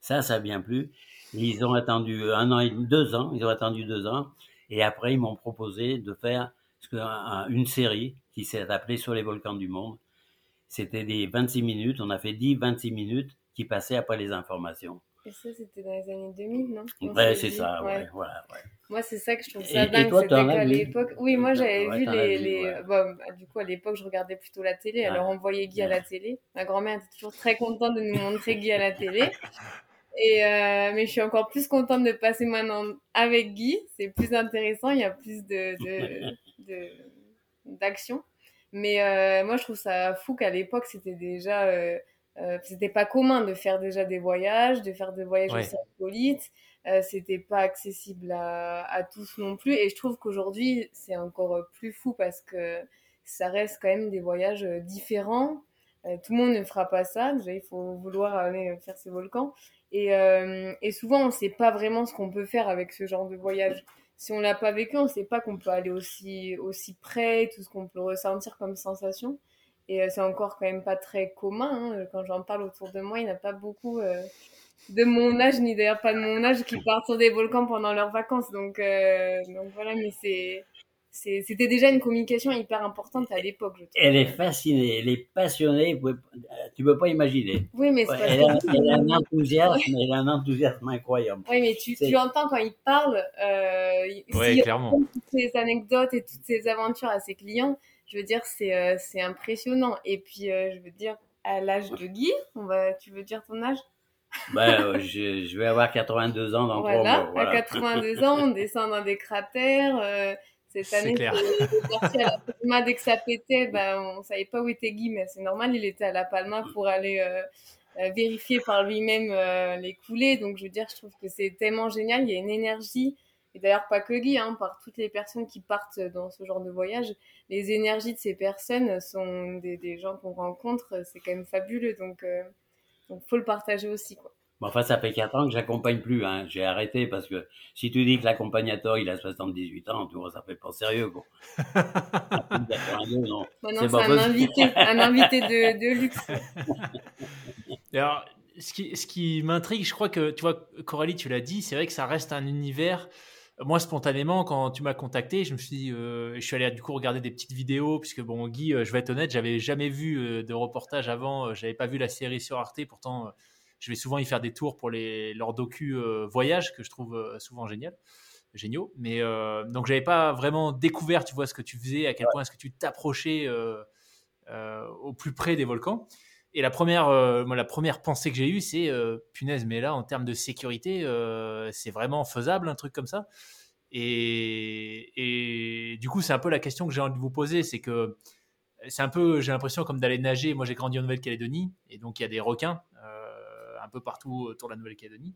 Ça, ça a bien plu. Ils ont attendu un an et deux ans. Ils ont attendu deux ans. Et après, ils m'ont proposé de faire une série qui s'est appelée Sur les volcans du monde c'était des 26 minutes. On a fait 10, 26 minutes qui passaient après les informations. Et ça, c'était dans les années 2000, non? Ouais, c'est ça, ouais. voilà, ouais. Moi, c'est ça que je trouve ça dingue. C'était qu'à l'époque. Oui, moi, j'avais vu les. les... Bon, bah, du coup, à l'époque, je regardais plutôt la télé. Alors, on voyait Guy à la télé. Ma grand-mère était toujours très contente de nous montrer Guy à la télé. [LAUGHS] Et euh, mais je suis encore plus contente de passer maintenant avec Guy. C'est plus intéressant. Il y a plus de [LAUGHS] d'action. De, mais euh, moi, je trouve ça fou qu'à l'époque, c'était déjà, euh, euh, c'était pas commun de faire déjà des voyages, de faire des voyages aussi insolites. Euh, c'était pas accessible à, à, tous non plus. Et je trouve qu'aujourd'hui, c'est encore plus fou parce que ça reste quand même des voyages différents. tout le monde ne fera pas ça. Déjà, il faut vouloir aller faire ces volcans. Et, et souvent, on sait pas vraiment ce qu'on peut faire avec ce genre de voyage si on l'a pas vécu, on sait pas qu'on peut aller aussi, aussi près, tout ce qu'on peut ressentir comme sensation. Et euh, c'est encore quand même pas très commun. Hein. Quand j'en parle autour de moi, il n'y a pas beaucoup euh, de mon âge, ni d'ailleurs pas de mon âge, qui partent sur des volcans pendant leurs vacances. Donc, euh, donc voilà, mais c'est c'était déjà une communication hyper importante à l'époque. Elle est fascinée, elle est passionnée, tu peux pas imaginer. Oui, mais ouais, elle, a, elle, a, un enthousiasme, elle a un enthousiasme incroyable. Oui, mais tu, tu entends quand il parle, euh, ouais, clairement. toutes ces anecdotes et toutes ces aventures à ses clients, je veux dire, c'est euh, c'est impressionnant. Et puis, euh, je veux dire, à l'âge de Guy, on va, tu veux dire ton âge? Ben, je, je, vais avoir 82 ans dans voilà, trois mois. Voilà. À 82 ans, on descend dans des cratères. Cette année, [LAUGHS] la dès que ça pétait, ben, on savait pas où était Guy, mais c'est normal, il était à La Palma pour aller euh, euh, vérifier par lui-même euh, les coulées. Donc, je veux dire, je trouve que c'est tellement génial. Il y a une énergie, et d'ailleurs pas que Guy, hein, par toutes les personnes qui partent dans ce genre de voyage, les énergies de ces personnes sont des, des gens qu'on rencontre, c'est quand même fabuleux. Donc, donc, faut le partager aussi, quoi. Bon, enfin, ça fait 4 ans que j'accompagne plus. Hein. J'ai arrêté parce que si tu dis que l'accompagnateur il a 78 ans, tu vois, ça fait pas sérieux. Quoi. non. [LAUGHS] c'est un invité, un invité de, de luxe. Alors, ce qui, ce qui m'intrigue, je crois que, tu vois, Coralie, tu l'as dit, c'est vrai que ça reste un univers. Moi, spontanément, quand tu m'as contacté, je me suis, euh, je suis allé du coup regarder des petites vidéos, puisque bon, Guy, je vais être honnête, j'avais jamais vu de reportage avant, j'avais pas vu la série sur Arte, pourtant, je vais souvent y faire des tours pour les, leurs docu voyage que je trouve souvent génial géniaux. Mais euh, donc, j'avais pas vraiment découvert, tu vois, ce que tu faisais, à quel point est-ce que tu t'approchais euh, euh, au plus près des volcans. Et la première, euh, moi, la première pensée que j'ai eue, c'est punaise, mais là, en termes de sécurité, c'est vraiment faisable un truc comme ça? Et, et du coup, c'est un peu la question que j'ai envie de vous poser, c'est que c'est un peu, j'ai l'impression comme d'aller nager. Moi, j'ai grandi en Nouvelle-Calédonie, et donc il y a des requins peu partout autour de la Nouvelle-Calédonie.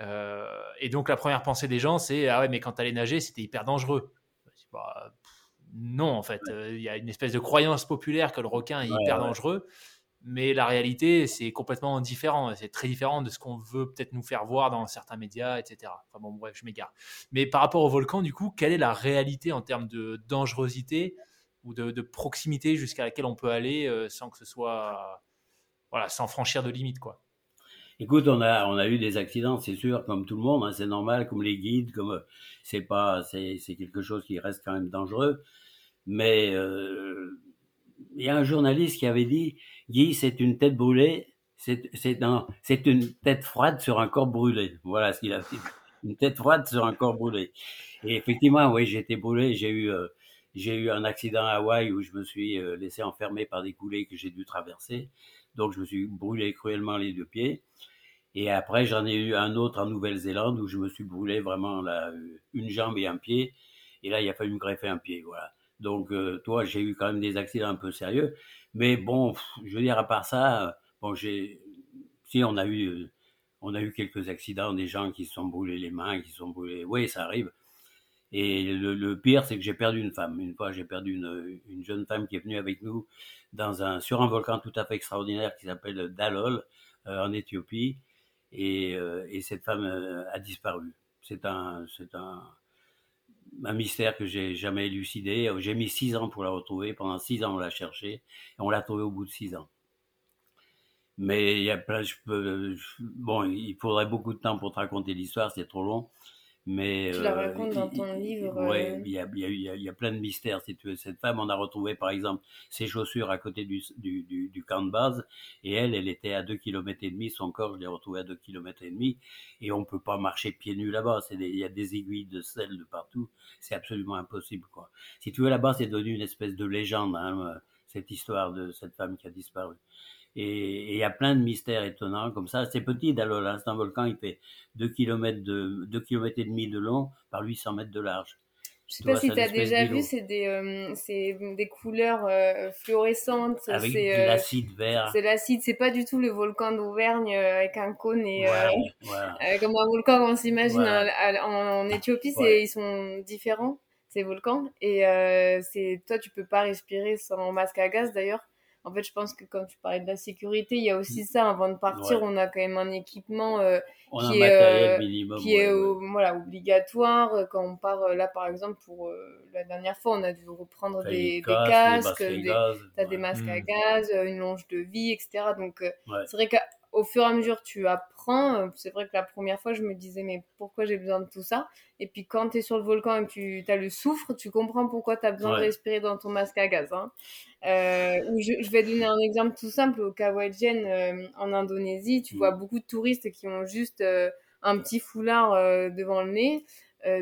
Euh, et donc la première pensée des gens, c'est ah ouais, mais quand t'allais nager, c'était hyper dangereux. Bah, non, en fait, euh, il y a une espèce de croyance populaire que le requin est hyper dangereux, mais la réalité, c'est complètement différent. C'est très différent de ce qu'on veut peut-être nous faire voir dans certains médias, etc. Enfin bon, bref, je m'égare. Mais par rapport au volcan, du coup, quelle est la réalité en termes de dangerosité ou de, proximité jusqu'à laquelle on peut aller euh, sans que ce soit, voilà, sans franchir de limite, quoi? Écoute, on a, on a eu des accidents, c'est sûr, comme tout le monde, hein, c'est normal, comme les guides, comme c'est pas, c'est, quelque chose qui reste quand même dangereux. Mais euh, il y a un journaliste qui avait dit, Guy, c'est une tête brûlée, c'est, une tête froide sur un corps brûlé. Voilà ce qu'il a dit. Une tête froide sur un corps brûlé. Et effectivement, oui, j'ai été brûlé. J'ai eu, euh, eu un accident à Hawaï où je me suis euh, laissé enfermer par des coulées que j'ai dû traverser. Donc, je me suis brûlé cruellement les deux pieds. Et après, j'en ai eu un autre en Nouvelle-Zélande où je me suis brûlé vraiment là, une jambe et un pied. Et là, il a fallu me greffer un pied, voilà. Donc, euh, toi, j'ai eu quand même des accidents un peu sérieux. Mais bon, je veux dire, à part ça, bon, j'ai, si on a eu, on a eu quelques accidents, des gens qui se sont brûlés les mains, qui se sont brûlés. Oui, ça arrive. Et le, pire, c'est que j'ai perdu une femme. Une fois, j'ai perdu une, une, jeune femme qui est venue avec nous sur un volcan tout à fait extraordinaire qui s'appelle Dalol, euh, en Éthiopie. Et, euh, et cette femme euh, a disparu. C'est un, mystère que j'ai jamais élucidé. J'ai mis six ans pour la retrouver. Pendant six ans, on l'a cherchée et on l'a trouvée au bout de six ans. Mais il faudrait beaucoup de temps pour te raconter l'histoire, c'est trop long. Mais, tu la euh, racontes dans ton livre. Oui, euh. il y, a, il, y a, il y, a, plein de mystères. Si tu veux. Cette femme, on a retrouvé par exemple ses chaussures à côté du, du, du, du camp de base, et elle, elle était à 2 km et demi. Son corps, je l'ai retrouvé à 2 km et demi, et on peut pas marcher pieds nus là-bas. Il y a des aiguilles de sel de partout. C'est absolument impossible, quoi. Si tu veux, là-bas, c'est devenu une espèce de légende, hein, cette histoire de cette femme qui a disparu. Et il y a plein de mystères étonnants comme ça. C'est petit Dalol, hein. c'est un volcan, il fait 2 km, de, 2 km et demi de long par 800 mètres de large. Je sais pas si tu as déjà vu, c'est des, euh, des couleurs euh, fluorescentes. Avec de euh, l'acide vert. C'est l'acide, c'est pas du tout le volcan d'Auvergne avec un cône et [LAUGHS] comme un volcan qu'on s'imagine en, Éthiopie, ils sont différents ces volcans et c'est toi tu peux pas respirer sans masque à gaz d'ailleurs en fait, je pense que comme tu parlais de la sécurité, il y a aussi ça. Avant de partir, on a quand même un équipement euh, qui, est, euh, qui est voilà, obligatoire. Quand on part, euh, là, par exemple, pour la dernière fois, on a dû reprendre des, des, casques, des, as des masques à hmm. gaz, une longe de vie, etc. Donc, c'est vrai qu'au fur et à mesure, tu apprends. C'est vrai que la première fois, je me disais, mais pourquoi j'ai besoin de tout ça? Et puis, quand tu es sur le volcan et que tu as le souffre, tu comprends pourquoi tu as besoin de respirer dans ton masque à gaz. Hein. Euh, je, je, vais donner un exemple tout simple. Au Kawajen, euh, en Indonésie, tu mm. vois beaucoup de touristes qui ont juste euh, un petit foulard euh, devant le nez.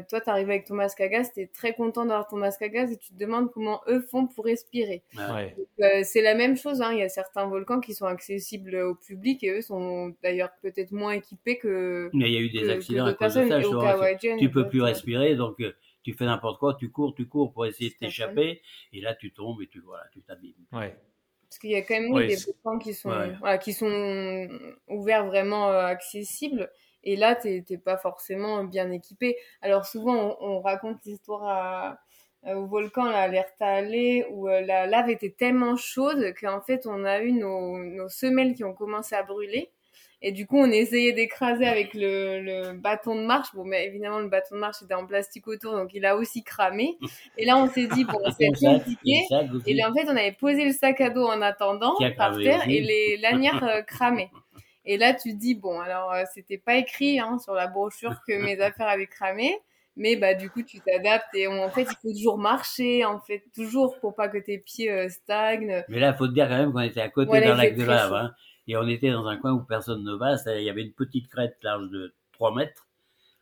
Toi, tu arrives avec ton masque à gaz, tu es très content d'avoir ton masque à gaz et tu te demandes comment eux font pour respirer. Ouais. c'est la même chose. Hein. Il y a certains volcans qui sont accessibles au public et eux sont d'ailleurs peut-être moins équipés que. Mais il y a eu des accidents à cause de ça. tu peux plus respirer, donc tu fais n'importe quoi, tu cours, tu cours pour essayer de t'échapper, et là tu tombes et tu voilà, tu t'abîmes. Ouais. Parce qu'il y a quand même des volcans qui sont, voilà, qui sont ouverts vraiment euh, accessibles. Et là, tu n'es pas forcément bien équipé. Alors souvent, on, raconte l'histoire au volcan, à l'Erta où euh, la lave était tellement chaude qu'en fait, on a eu nos, nos semelles qui ont commencé à brûler. Et du coup, on essayait d'écraser avec le, le, bâton de marche. Bon, mais évidemment, le bâton de marche était en plastique autour, donc il a aussi cramé. Et là, on s'est dit, bon, [LAUGHS] c'est compliqué. Et là, en fait, on avait posé le sac à dos en attendant par terre et les lanières euh, cramaient. [LAUGHS] Et là, tu te dis, bon, alors, euh, c'était pas écrit hein, sur la brochure que mes [LAUGHS] affaires avaient cramé. Mais bah, du coup, tu t'adaptes et en fait, il faut toujours marcher, en fait, toujours pour pas que tes pieds euh, stagnent. Mais là, il faut te dire quand même qu'on était à côté d'un lac de lave. Hein, et on était dans un coin où personne ne va. Il y avait une petite crête large de 3 mètres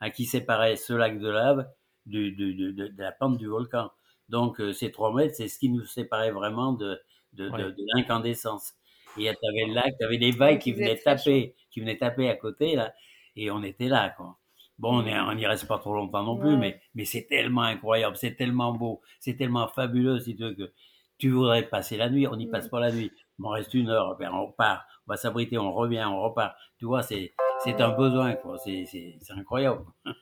hein, qui séparait ce lac de lave de, de, de, de la pente du volcan. Donc, euh, ces 3 mètres, c'est ce qui nous séparait vraiment de, de, de, l'incandescence. Et tu avais le lac, tu avais des vagues qui venaient taper, qui venaient taper à côté, là, et on était là, quoi. Bon, on n'y reste pas trop longtemps non plus, mais, mais c'est tellement incroyable, c'est tellement beau, c'est tellement fabuleux, si tu veux, que tu voudrais passer la nuit, on n'y passe pas la nuit. Il m'en reste une heure, on repart, on va s'abriter, on revient, on repart. Tu vois, c'est, c'est un besoin, quoi. C'est, c'est, c'est incroyable. [LAUGHS]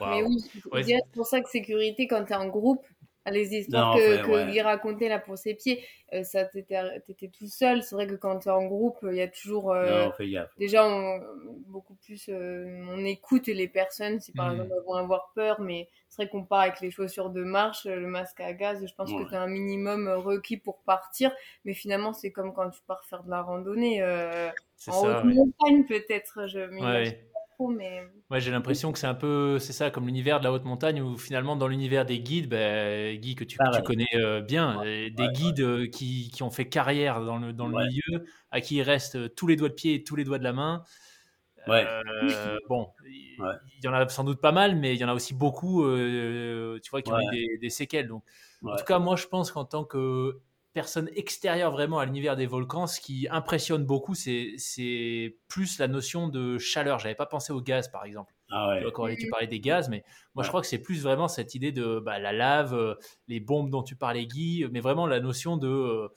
Mais oui, c'est pour ça que sécurité, quand tu es en groupe, les histoires que, que Guy racontait là pour ses pieds, euh, ça t'étais tout seul. C'est vrai que quand tu es en groupe, il y a toujours. Euh, non, gaffe. Déjà, on, beaucoup plus. Euh, on écoute les personnes si par mmh. exemple elles vont avoir peur, mais c'est vrai qu'on part avec les chaussures de marche, le masque à gaz. Je pense que tu as un minimum requis pour partir, mais finalement, c'est comme quand tu pars faire de la randonnée. en haute montagne, peut-être. Je mais... Ouais, j'ai l'impression que c'est un peu, c'est ça, comme l'univers de la haute montagne, où finalement, dans l'univers des guides, ben, Guy, que tu, tu connais euh, bien, des guides euh, qui, qui, ont fait carrière dans le, dans le milieu, à qui il reste euh, tous les doigts de pied et tous les doigts de la main. Ouais. [LAUGHS] bon, il y en a sans doute pas mal, mais il y en a aussi beaucoup, tu vois, qui ont eu des, des séquelles. Donc, en tout cas, moi, je pense qu'en tant que personne extérieure vraiment à l'univers des volcans, ce qui impressionne beaucoup, c'est plus la notion de chaleur. J'avais pas pensé au gaz, par exemple. Ah ouais. Tu, parlais des gaz, mais moi je crois que c'est plus vraiment cette idée de bah, la lave, euh, les bombes dont tu parlais, Guy, mais vraiment la notion de, euh,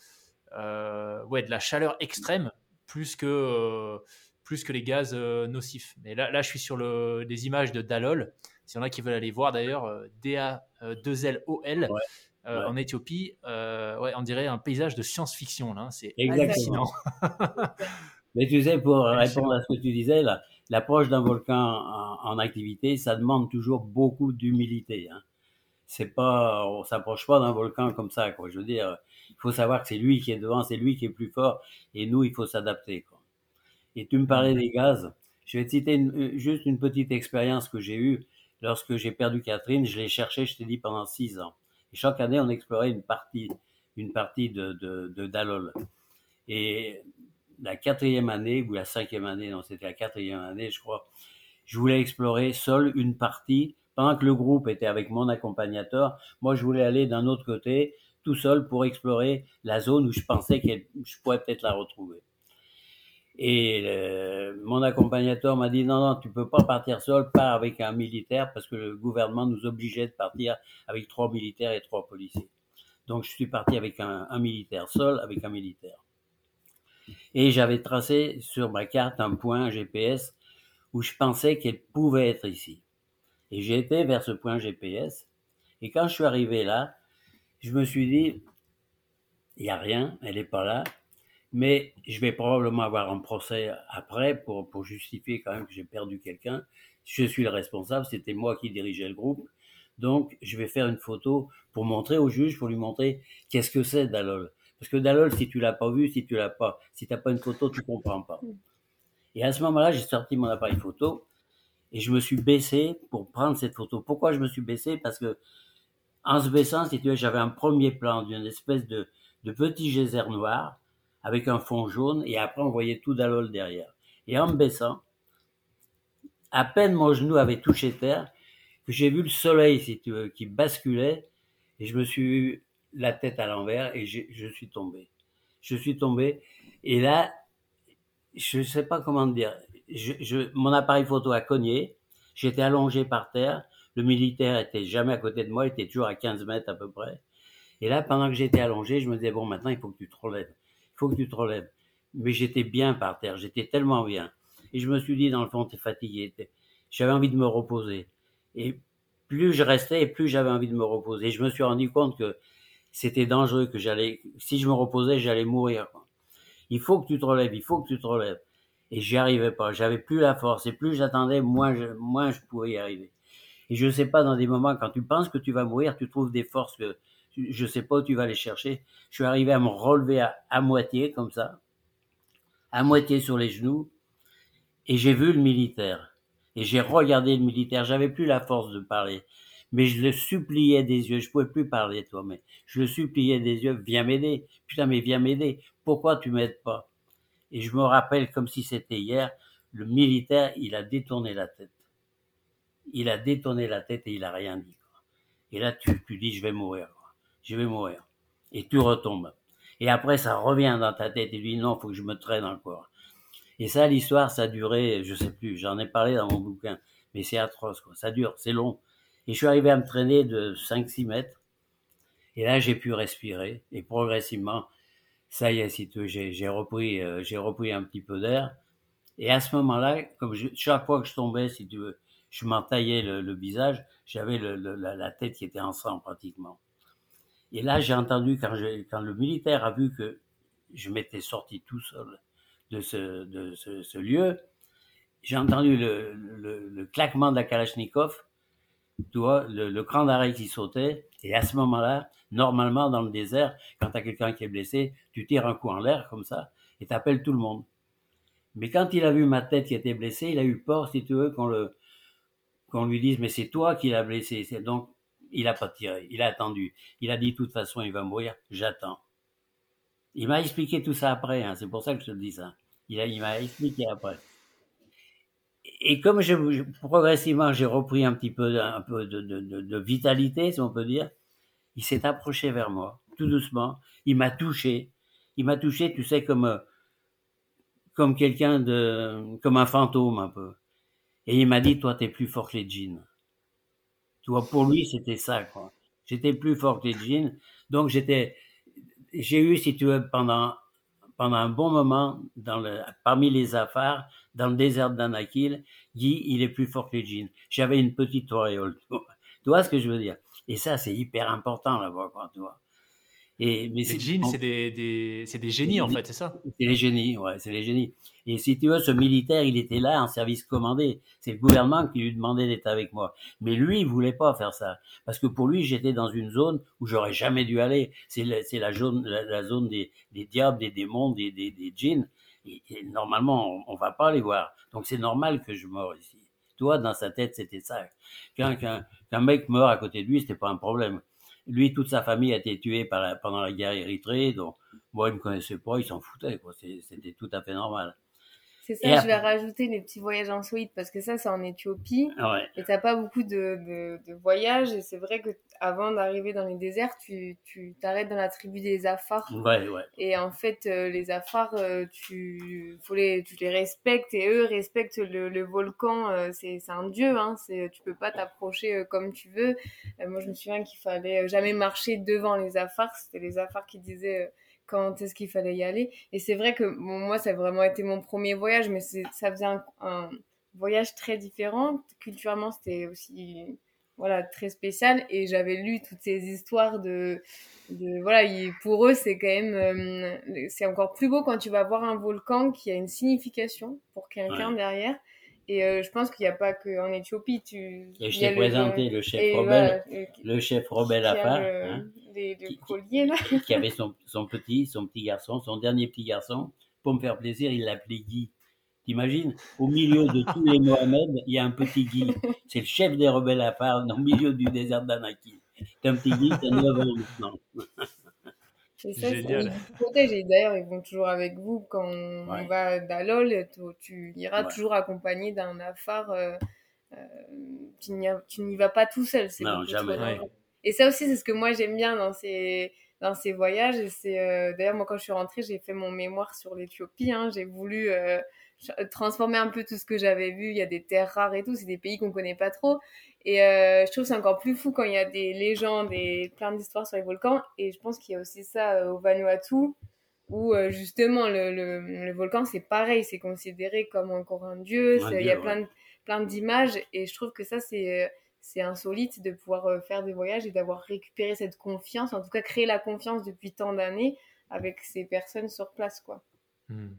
euh, ouais, de la chaleur extrême plus que, plus que les gaz nocifs. Mais là, là, je suis sur le, des images de Dalol. S'il y en a qui veulent aller voir d'ailleurs, DA2LOL. Euh, en Éthiopie, euh, ouais, on dirait un paysage de science-fiction. Là, c'est exactement. [LAUGHS] Mais tu sais, pour répondre à ce que tu disais, l'approche d'un volcan en, activité, ça demande toujours beaucoup d'humilité. Hein. C'est pas, on s'approche pas d'un volcan comme ça, quoi. Je veux dire, il faut savoir que c'est lui qui est devant, c'est lui qui est plus fort, et nous, il faut s'adapter. Et tu me parlais des gaz. Je vais te citer euh, juste une petite expérience que j'ai eue lorsque j'ai perdu Catherine. Je l'ai cherchée, je t'ai dit, pendant six ans chaque année, on explorait une partie, une partie de, Dalol. Et la quatrième année, ou la cinquième année, non, c'était la quatrième année, je crois, je voulais explorer seul une partie, pendant que le groupe était avec mon accompagnateur. Moi, je voulais aller d'un autre côté, tout seul, pour explorer la zone où je pensais que je pourrais peut-être la retrouver. Et euh, mon accompagnateur m'a dit non, non, tu peux pas partir seul, pars avec un militaire parce que le gouvernement nous obligeait de partir avec trois militaires et trois policiers. Donc je suis parti avec un, un militaire, seul avec un militaire. Et j'avais tracé sur ma carte un point GPS où je pensais qu'elle pouvait être ici. Et j'ai été vers ce point GPS. Et quand je suis arrivé là, je me suis dit, il n'y a rien, elle n'est pas là mais je vais probablement avoir un procès après pour, pour justifier quand même que j'ai perdu quelqu'un. Je suis le responsable, c'était moi qui dirigeais le groupe. Donc, je vais faire une photo pour montrer au juge, pour lui montrer qu'est-ce que c'est Dalol. Parce que Dalol, si tu l'as pas vu, si tu l'as pas, si t'as pas une photo, tu comprends pas. Et à ce moment-là, j'ai sorti mon appareil photo et je me suis baissé pour prendre cette photo. Pourquoi je me suis baissé? Parce que en se baissant, si tu j'avais un premier plan d'une espèce de, de petit geyser noir avec un fond jaune, et après on voyait tout Dalol derrière. Et en me baissant, à peine mon genou avait touché terre, que j'ai vu le soleil, si tu veux, qui basculait, et je me suis eu la tête à l'envers, et je suis tombé. Je suis tombé, et là, je ne sais pas comment dire, je, mon appareil photo a cogné, j'étais allongé par terre, le militaire était jamais à côté de moi, il était toujours à 15 mètres à peu près. Et là, pendant que j'étais allongé, je me disais, bon, maintenant, il faut que tu te relèves faut que tu te relèves. Mais j'étais bien par terre, j'étais tellement bien. Et je me suis dit, dans le fond, t'es fatigué. J'avais envie de me reposer. Et plus je restais, plus j'avais envie de me reposer. Et je me suis rendu compte que c'était dangereux, que j'allais, si je me reposais, j'allais mourir. Il faut que tu te relèves, il faut que tu te relèves. Et j'y arrivais pas, j'avais plus la force. Et plus j'attendais, moins je, moins je pouvais y arriver. Et je sais pas, dans des moments, quand tu penses que tu vas mourir, tu trouves des forces je sais pas où tu vas les chercher. Je suis arrivé à me relever à, moitié, comme ça, à moitié sur les genoux, Et j'ai vu le militaire. Et j'ai regardé le militaire. J'avais plus la force de parler. Mais je le suppliais des yeux. Je pouvais plus parler, toi, mais je le suppliais des yeux. Viens m'aider. Putain, mais viens m'aider. Pourquoi tu m'aides pas? Et je me rappelle comme si c'était hier, le militaire, il a détourné la tête. Il a détourné la tête et il a rien dit. Et là, tu, tu dis, je vais mourir. Je vais mourir. Et tu retombes. Et après, ça revient dans ta tête et tu dis, non, faut que je me traîne corps. Et ça, l'histoire, ça a duré, je sais plus, j'en ai parlé dans mon bouquin, mais c'est atroce, quoi. Ça dure, c'est long. Et je suis arrivé à me traîner de 5-6 mètres. Et là, j'ai pu respirer. Et progressivement, ça y est, si tu j'ai repris, euh, j'ai repris un petit peu d'air. Et à ce moment-là, comme chaque fois que je tombais, si tu veux, je m'entaillais le, le visage, j'avais la, la, tête qui était en sang pratiquement. Et là, j'ai entendu quand, le militaire a vu que je m'étais sorti tout seul de ce, lieu, j'ai entendu le, claquement de la Kalachnikov, le, le cran d'arrêt qui sautait, et à ce moment-là, normalement dans le désert, quand tu as quelqu'un qui est blessé, tu tires un coup en l'air comme ça, et t'appelles tout le monde. Mais quand il a vu ma tête qui était blessée, il a eu peur, si tu veux, qu'on lui dise, mais c'est toi qui l'as blessé. Donc, il a pas tiré, il a attendu. Il a dit, de toute façon, il va mourir, j'attends. Il m'a expliqué tout ça après, hein, c'est pour ça que je te dis ça. Il, m'a expliqué après. Et comme je, progressivement j'ai repris un petit peu, un peu de, vitalité, si on peut dire, il s'est approché vers moi, tout doucement. Il m'a touché. Il m'a touché, tu sais, comme comme quelqu'un de, comme un fantôme un peu. Et il m'a dit, toi, t'es plus fort que les jeans. Tu vois, pour lui, c'était ça, quoi. J'étais plus fort que les. Donc, j'étais, j'ai eu, si tu veux, pendant, pendant un bon moment, dans le, parmi les affaires, dans le désert d'Anakil, Guy, il est plus fort que les. J'avais une petite auréole. Tu vois ce que je veux dire? Et ça, c'est hyper important, là-bas, quoi, tu vois. Et, mais les jeans, c'est des, des, c'est des génies, en fait, c'est ça? C'est les génies, ouais, c'est les génies. Et si tu veux, ce militaire, il était là en service commandé. C'est le gouvernement qui lui demandait d'être avec moi. Mais lui, il voulait pas faire ça. Parce que pour lui, j'étais dans une zone où j'aurais jamais dû aller. C'est la, c'est la zone, la, la, zone des, des diables, des démons, des, des, des djinns. Et, et normalement, on, on va pas les voir. Donc c'est normal que je meure ici. Toi, dans sa tête, c'était ça. Quand, quand, quand un mec meurt à côté de lui, c'était pas un problème. Lui, toute sa famille a été tuée par la, pendant la guerre érythrée, donc moi, il me connaissait pas, il s'en foutait. C'était tout à fait normal. C'est ça, et je vais rajouter les petits voyages insolites parce que ça, c'est en Éthiopie. Ouais. Et t'as pas beaucoup de, de, de voyages. Et c'est vrai que avant d'arriver dans les déserts, tu t'arrêtes dans la tribu des Afars. Ouais, ouais. Et en fait, euh, les Afars, euh, tu, faut les, tu les respectes et eux respectent le, le volcan. Euh, c'est un dieu, hein. C'est, tu peux pas t'approcher euh, comme tu veux. Euh, moi, je me souviens qu'il fallait jamais marcher devant les Afars. C'était les Afars qui disaient quand est-ce qu'il fallait y aller. Et c'est vrai que bon, moi, ça a vraiment été mon premier voyage, mais ça faisait un, un, voyage très différent. Culturellement, c'était aussi voilà très spécial. Et j'avais lu toutes ces histoires de, de voilà, pour eux, c'est quand même euh, c'est encore plus beau quand tu vas voir un volcan qui a une signification pour quelqu'un ouais. derrière. Et euh, je pense qu'il n'y a pas qu'en Éthiopie. Tu... Et je t'ai présenté le, le chef rebelle, voilà, le chef rebelle à part, hein, les, qui, colliers, là. Qui, qui, avait son, son, petit, son petit garçon, son dernier petit garçon. Pour me faire plaisir, il l'appelait Guy. T'imagines Au milieu de tous les Mohamed, il y a un petit Guy. C'est le chef des rebelles à part, au milieu du désert d'Anaki. C'est un petit Guy, c'est 9 ans maintenant. Et ça, Génial. Et d'ailleurs, ils vont toujours avec vous quand on ouais. va d'Alol. Tu, tu iras ouais. toujours accompagné d'un afar. Euh, euh, tu n'y vas pas tout seul. Non, jamais. Ouais. Et ça aussi, c'est ce que moi j'aime bien dans ces dans ces voyages. Et c'est euh, d'ailleurs moi quand je suis rentrée, j'ai fait mon mémoire sur l'Éthiopie. Hein. J'ai voulu euh, transformer un peu tout ce que j'avais vu. Il y a des terres rares et tout. C'est des pays qu'on connaît pas trop. Et euh, je trouve c'est encore plus fou quand il y a des légendes et plein d'histoires sur les volcans. Et je pense qu'il y a aussi ça euh, au Vanuatu, où euh, justement le, le, le volcan c'est pareil, c'est considéré comme encore un dieu. Un il y a plein de, plein d'images et je trouve que ça c'est c'est insolite de pouvoir faire des voyages et d'avoir récupéré cette confiance, en tout cas créer la confiance depuis tant d'années avec ces personnes sur place quoi. Hmm.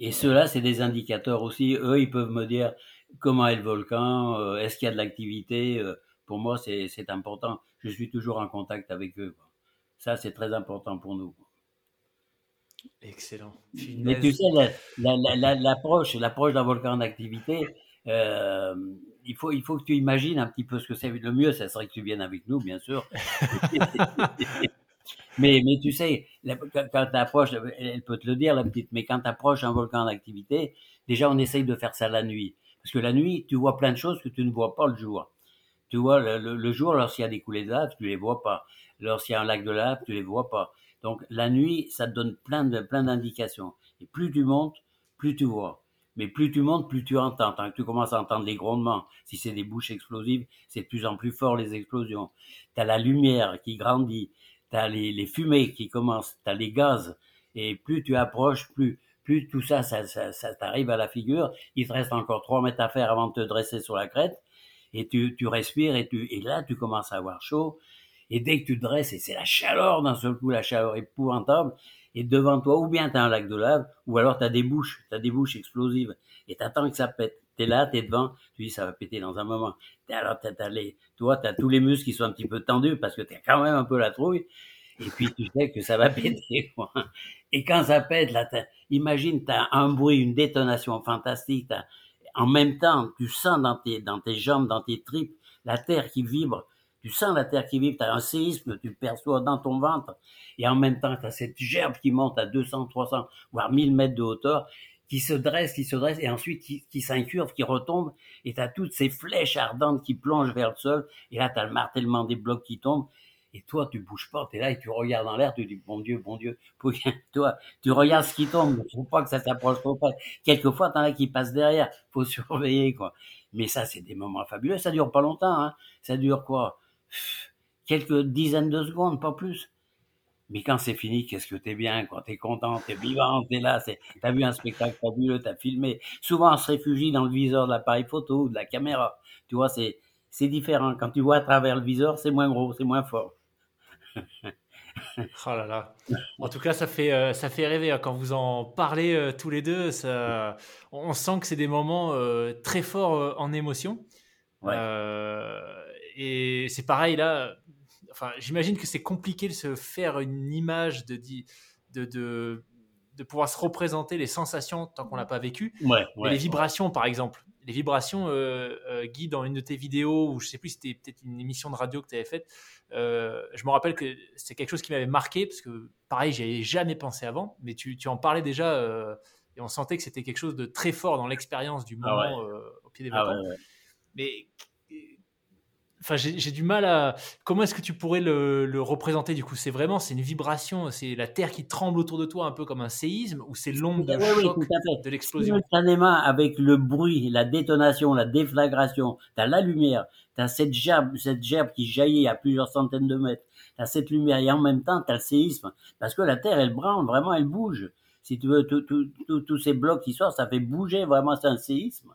Et ceux-là, c'est des indicateurs aussi. Eux, ils peuvent me dire comment est le volcan, euh, est-ce qu'il y a de l'activité. Euh, pour moi, c'est important. Je suis toujours en contact avec eux. Ça, c'est très important pour nous. Excellent. Mais tu sais, l'approche l'approche d'un volcan en activité, euh, il, faut, il faut que tu imagines un petit peu ce que c'est. Le mieux, ça serait que tu viennes avec nous, bien sûr. [LAUGHS] mais, mais tu sais, quand tu approches, elle peut te le dire, la petite, mais quand tu approches un volcan en activité, déjà, on essaye de faire ça la nuit. Parce que la nuit, tu vois plein de choses que tu ne vois pas le jour. Tu vois, le, jour, lorsqu'il y a des coulées de lave, tu les vois pas. Lorsqu'il y a un lac de lave, tu les vois pas. Donc, la nuit, ça te donne plein de, plein d'indications. Et plus tu montes, plus tu vois. Mais plus tu montes, plus tu entends. Tant que tu commences à entendre les grondements, si c'est des bouches explosives, c'est de plus en plus fort les explosions. Tu as la lumière qui grandit, tu as les, les, fumées qui commencent, tu as les gaz. Et plus tu approches, plus, plus tout ça, ça, ça, ça t'arrive à la figure. Il te reste encore trois mètres à faire avant de te dresser sur la crête et tu, tu respires et, tu, et là tu commences à avoir chaud. Et dès que tu te dresses, et c'est la chaleur d'un seul coup, la chaleur épouvantable, et devant toi, ou bien tu as un lac de lave, ou alors tu as des bouches, tu as des bouches explosives, et tu attends que ça pète. Tu es là, tu es devant, tu dis ça va péter dans un moment. Alors tu as, les, toi, tu as tous les muscles qui sont un petit peu tendus parce que tu as quand même un peu la trouille, et puis tu sais que ça va [LAUGHS] péter. Et quand ça pète, là, imagine, tu as un bruit, une détonation fantastique, en même temps, tu sens dans tes, dans tes jambes, dans tes tripes, la terre qui vibre. Tu sens la terre qui vibre, tu as un séisme, tu perçois dans ton ventre. Et en même temps, tu as cette gerbe qui monte à 200, 300, voire 1000 mètres de hauteur, qui se dresse, qui se dresse, et ensuite qui, qui s'incurve, qui retombe. Et tu as toutes ces flèches ardentes qui plongent vers le sol. Et là, tu as le martèlement des blocs qui tombent. Et toi, tu bouges pas, tu es là et tu regardes dans l'air, tu dis, bon Dieu, bon Dieu. [LAUGHS] toi, tu regardes ce qui tombe, faut pas que ça s'approche trop près. Quelquefois, t'en as qui passent derrière, faut [LAUGHS] surveiller, quoi. Mais ça, c'est des moments fabuleux, ça dure pas longtemps, hein. Ça dure quoi? Quelques dizaines de secondes, pas plus. Mais quand c'est fini, qu'est-ce que t'es bien, quoi? T'es content, t'es vivant, t'es là, t'as vu un spectacle fabuleux, t'as filmé. Souvent, on se réfugie dans le viseur de l'appareil photo ou de la caméra. Tu vois, c'est, c'est différent. Quand tu vois à travers le viseur, c'est moins gros, c'est moins fort. oh là là. En tout cas, ça fait, euh, ça fait rêver. Hein. Quand vous en parlez euh, tous les deux, ça, on sent que c'est des moments euh, très forts en émotion. et c'est pareil là. Enfin, j'imagine que c'est compliqué de se faire une image de, de, de, de pouvoir se représenter les sensations tant qu'on l'a pas vécu. Ouais, les vibrations, par exemple. Les vibrations, euh, euh, Guy, dans une de tes vidéos, ou je sais plus, c'était peut-être une émission de radio que tu avais faite, euh, je me rappelle que c'est quelque chose qui m'avait marqué, parce que pareil, j'y avais jamais pensé avant, mais tu, en parlais déjà, et on sentait que c'était quelque chose de très fort dans l'expérience du ah moment au pied des ah mais Enfin, j'ai du mal à. Comment est-ce que tu pourrais le, représenter du coup? C'est vraiment, c'est une vibration, c'est la terre qui tremble autour de toi, un peu comme un séisme, ou c'est l'onde de choc de l'explosion? Simultanément avec le bruit, la détonation, la déflagration, t'as la lumière, t'as cette gerbe, cette gerbe qui jaillit à plusieurs centaines de mètres, t'as cette lumière et en même temps t'as le séisme, parce que la terre elle branle, vraiment elle bouge. Si tu veux, tous ces blocs qui sortent, ça fait bouger vraiment, c'est un séisme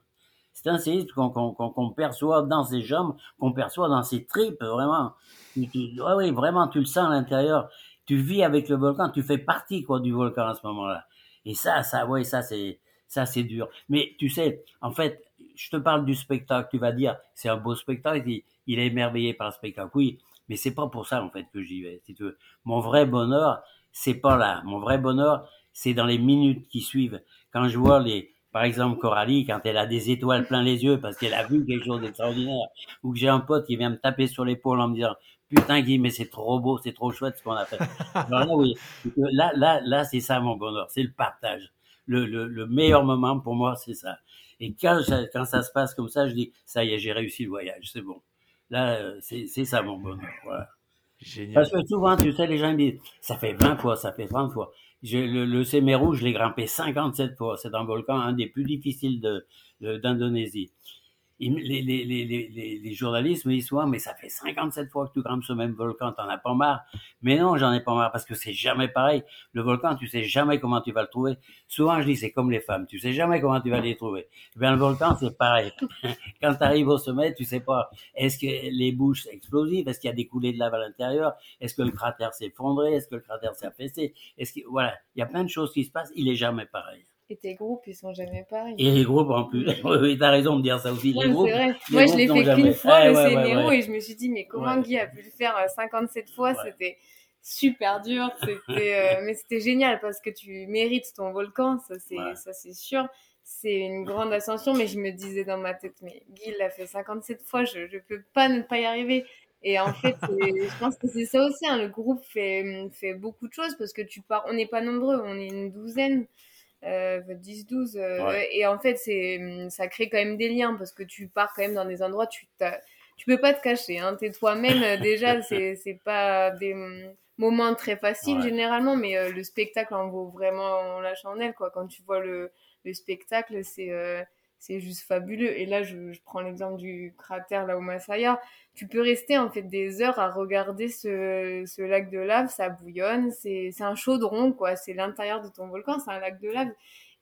c'est un séisme qu'on perçoit dans ses jambes, qu'on perçoit dans ses tripes, vraiment. oui, vraiment, tu le sens à l'intérieur. Tu vis avec le volcan, tu fais partie quoi du volcan à ce moment-là. Et ça, ça, oui, ça c'est, ça c'est dur. Mais tu sais, en fait, je te parle du spectacle. Tu vas dire, c'est un beau spectacle. Il, il est émerveillé par le spectacle. Oui, mais c'est pas pour ça en fait que j'y vais. Si tu veux. Mon vrai bonheur, c'est pas là. Mon vrai bonheur, c'est dans les minutes qui suivent. Quand je vois les par exemple, Coralie, quand elle a des étoiles plein les yeux parce qu'elle a vu quelque chose d'extraordinaire, ou que j'ai un pote qui vient me taper sur l'épaule en me disant Putain, Guy, mais c'est trop beau, c'est trop chouette ce qu'on a fait. là, oui, là, là, là c'est ça mon bonheur, c'est le partage. Le, le, le, meilleur moment pour moi, c'est ça. Et quand, quand ça se passe comme ça, je dis Ça y est, j'ai réussi le voyage, c'est bon. Là, c'est ça mon bonheur. Voilà. Génial. Parce que souvent, tu sais, les gens me disent Ça fait 20 fois, ça fait 30 fois le, le je l'ai grimpé 57 fois. C'est un volcan, un des plus difficiles d'Indonésie les, les, les, les, journalistes me disent souvent, mais ça fait 57 fois que tu grimpes ce même volcan, t'en as pas marre. Mais non, j'en ai pas marre parce que c'est jamais pareil. Le volcan, tu sais jamais comment tu vas le trouver. Souvent, je dis, c'est comme les femmes, tu sais jamais comment tu vas les trouver. Eh bien, le volcan, c'est pareil. [LAUGHS] Quand tu arrives au sommet, tu sais pas, est-ce que les bouches explosives, est-ce qu'il y a des coulées de lave à l'intérieur, est-ce que le cratère s'est effondré, est-ce que le cratère s'est affaissé, est-ce que, voilà, il y a plein de choses qui se passent, il est jamais pareil. Et tes groupes, ils sont jamais pareils. Et les groupes en plus. [LAUGHS] oui, t'as raison de dire ça aussi. Les groupes, vrai. Moi, je l'ai fait qu'une fois, eh, le ouais, et je me suis dit, mais comment Guy a pu le faire 57 euh, fois? C'était, super dur. C'était, [LAUGHS] mais c'était génial parce que tu mérites ton volcan, ça c'est, ça c'est sûr. C'est une grande ascension, mais je me disais dans ma tête, mais Guy l'a fait 57 fois, je ne peux pas ne pas y arriver. Et en [LAUGHS] fait, je pense que c'est ça aussi. Hein, le groupe fait, fait beaucoup de choses parce que tu pars. On n'est pas nombreux, on est une douzaine, euh, 10-12. Euh, et en fait, c'est, ça crée quand même des liens parce que tu pars quand même dans des endroits, tu tu peux pas te cacher. Hein, T'es toi-même. Euh, déjà, [LAUGHS] c'est, c'est pas des moments très faciles généralement, mais euh, le spectacle en vaut vraiment la chandelle. Quoi. Quand tu vois le, le spectacle, c'est c'est juste fabuleux. Et là, je, je prends l'exemple du cratère là au Masaya. Tu peux rester en fait des heures à regarder ce, ce lac de lave, ça bouillonne, c'est un chaudron quoi, c'est l'intérieur de ton volcan, c'est un lac de lave.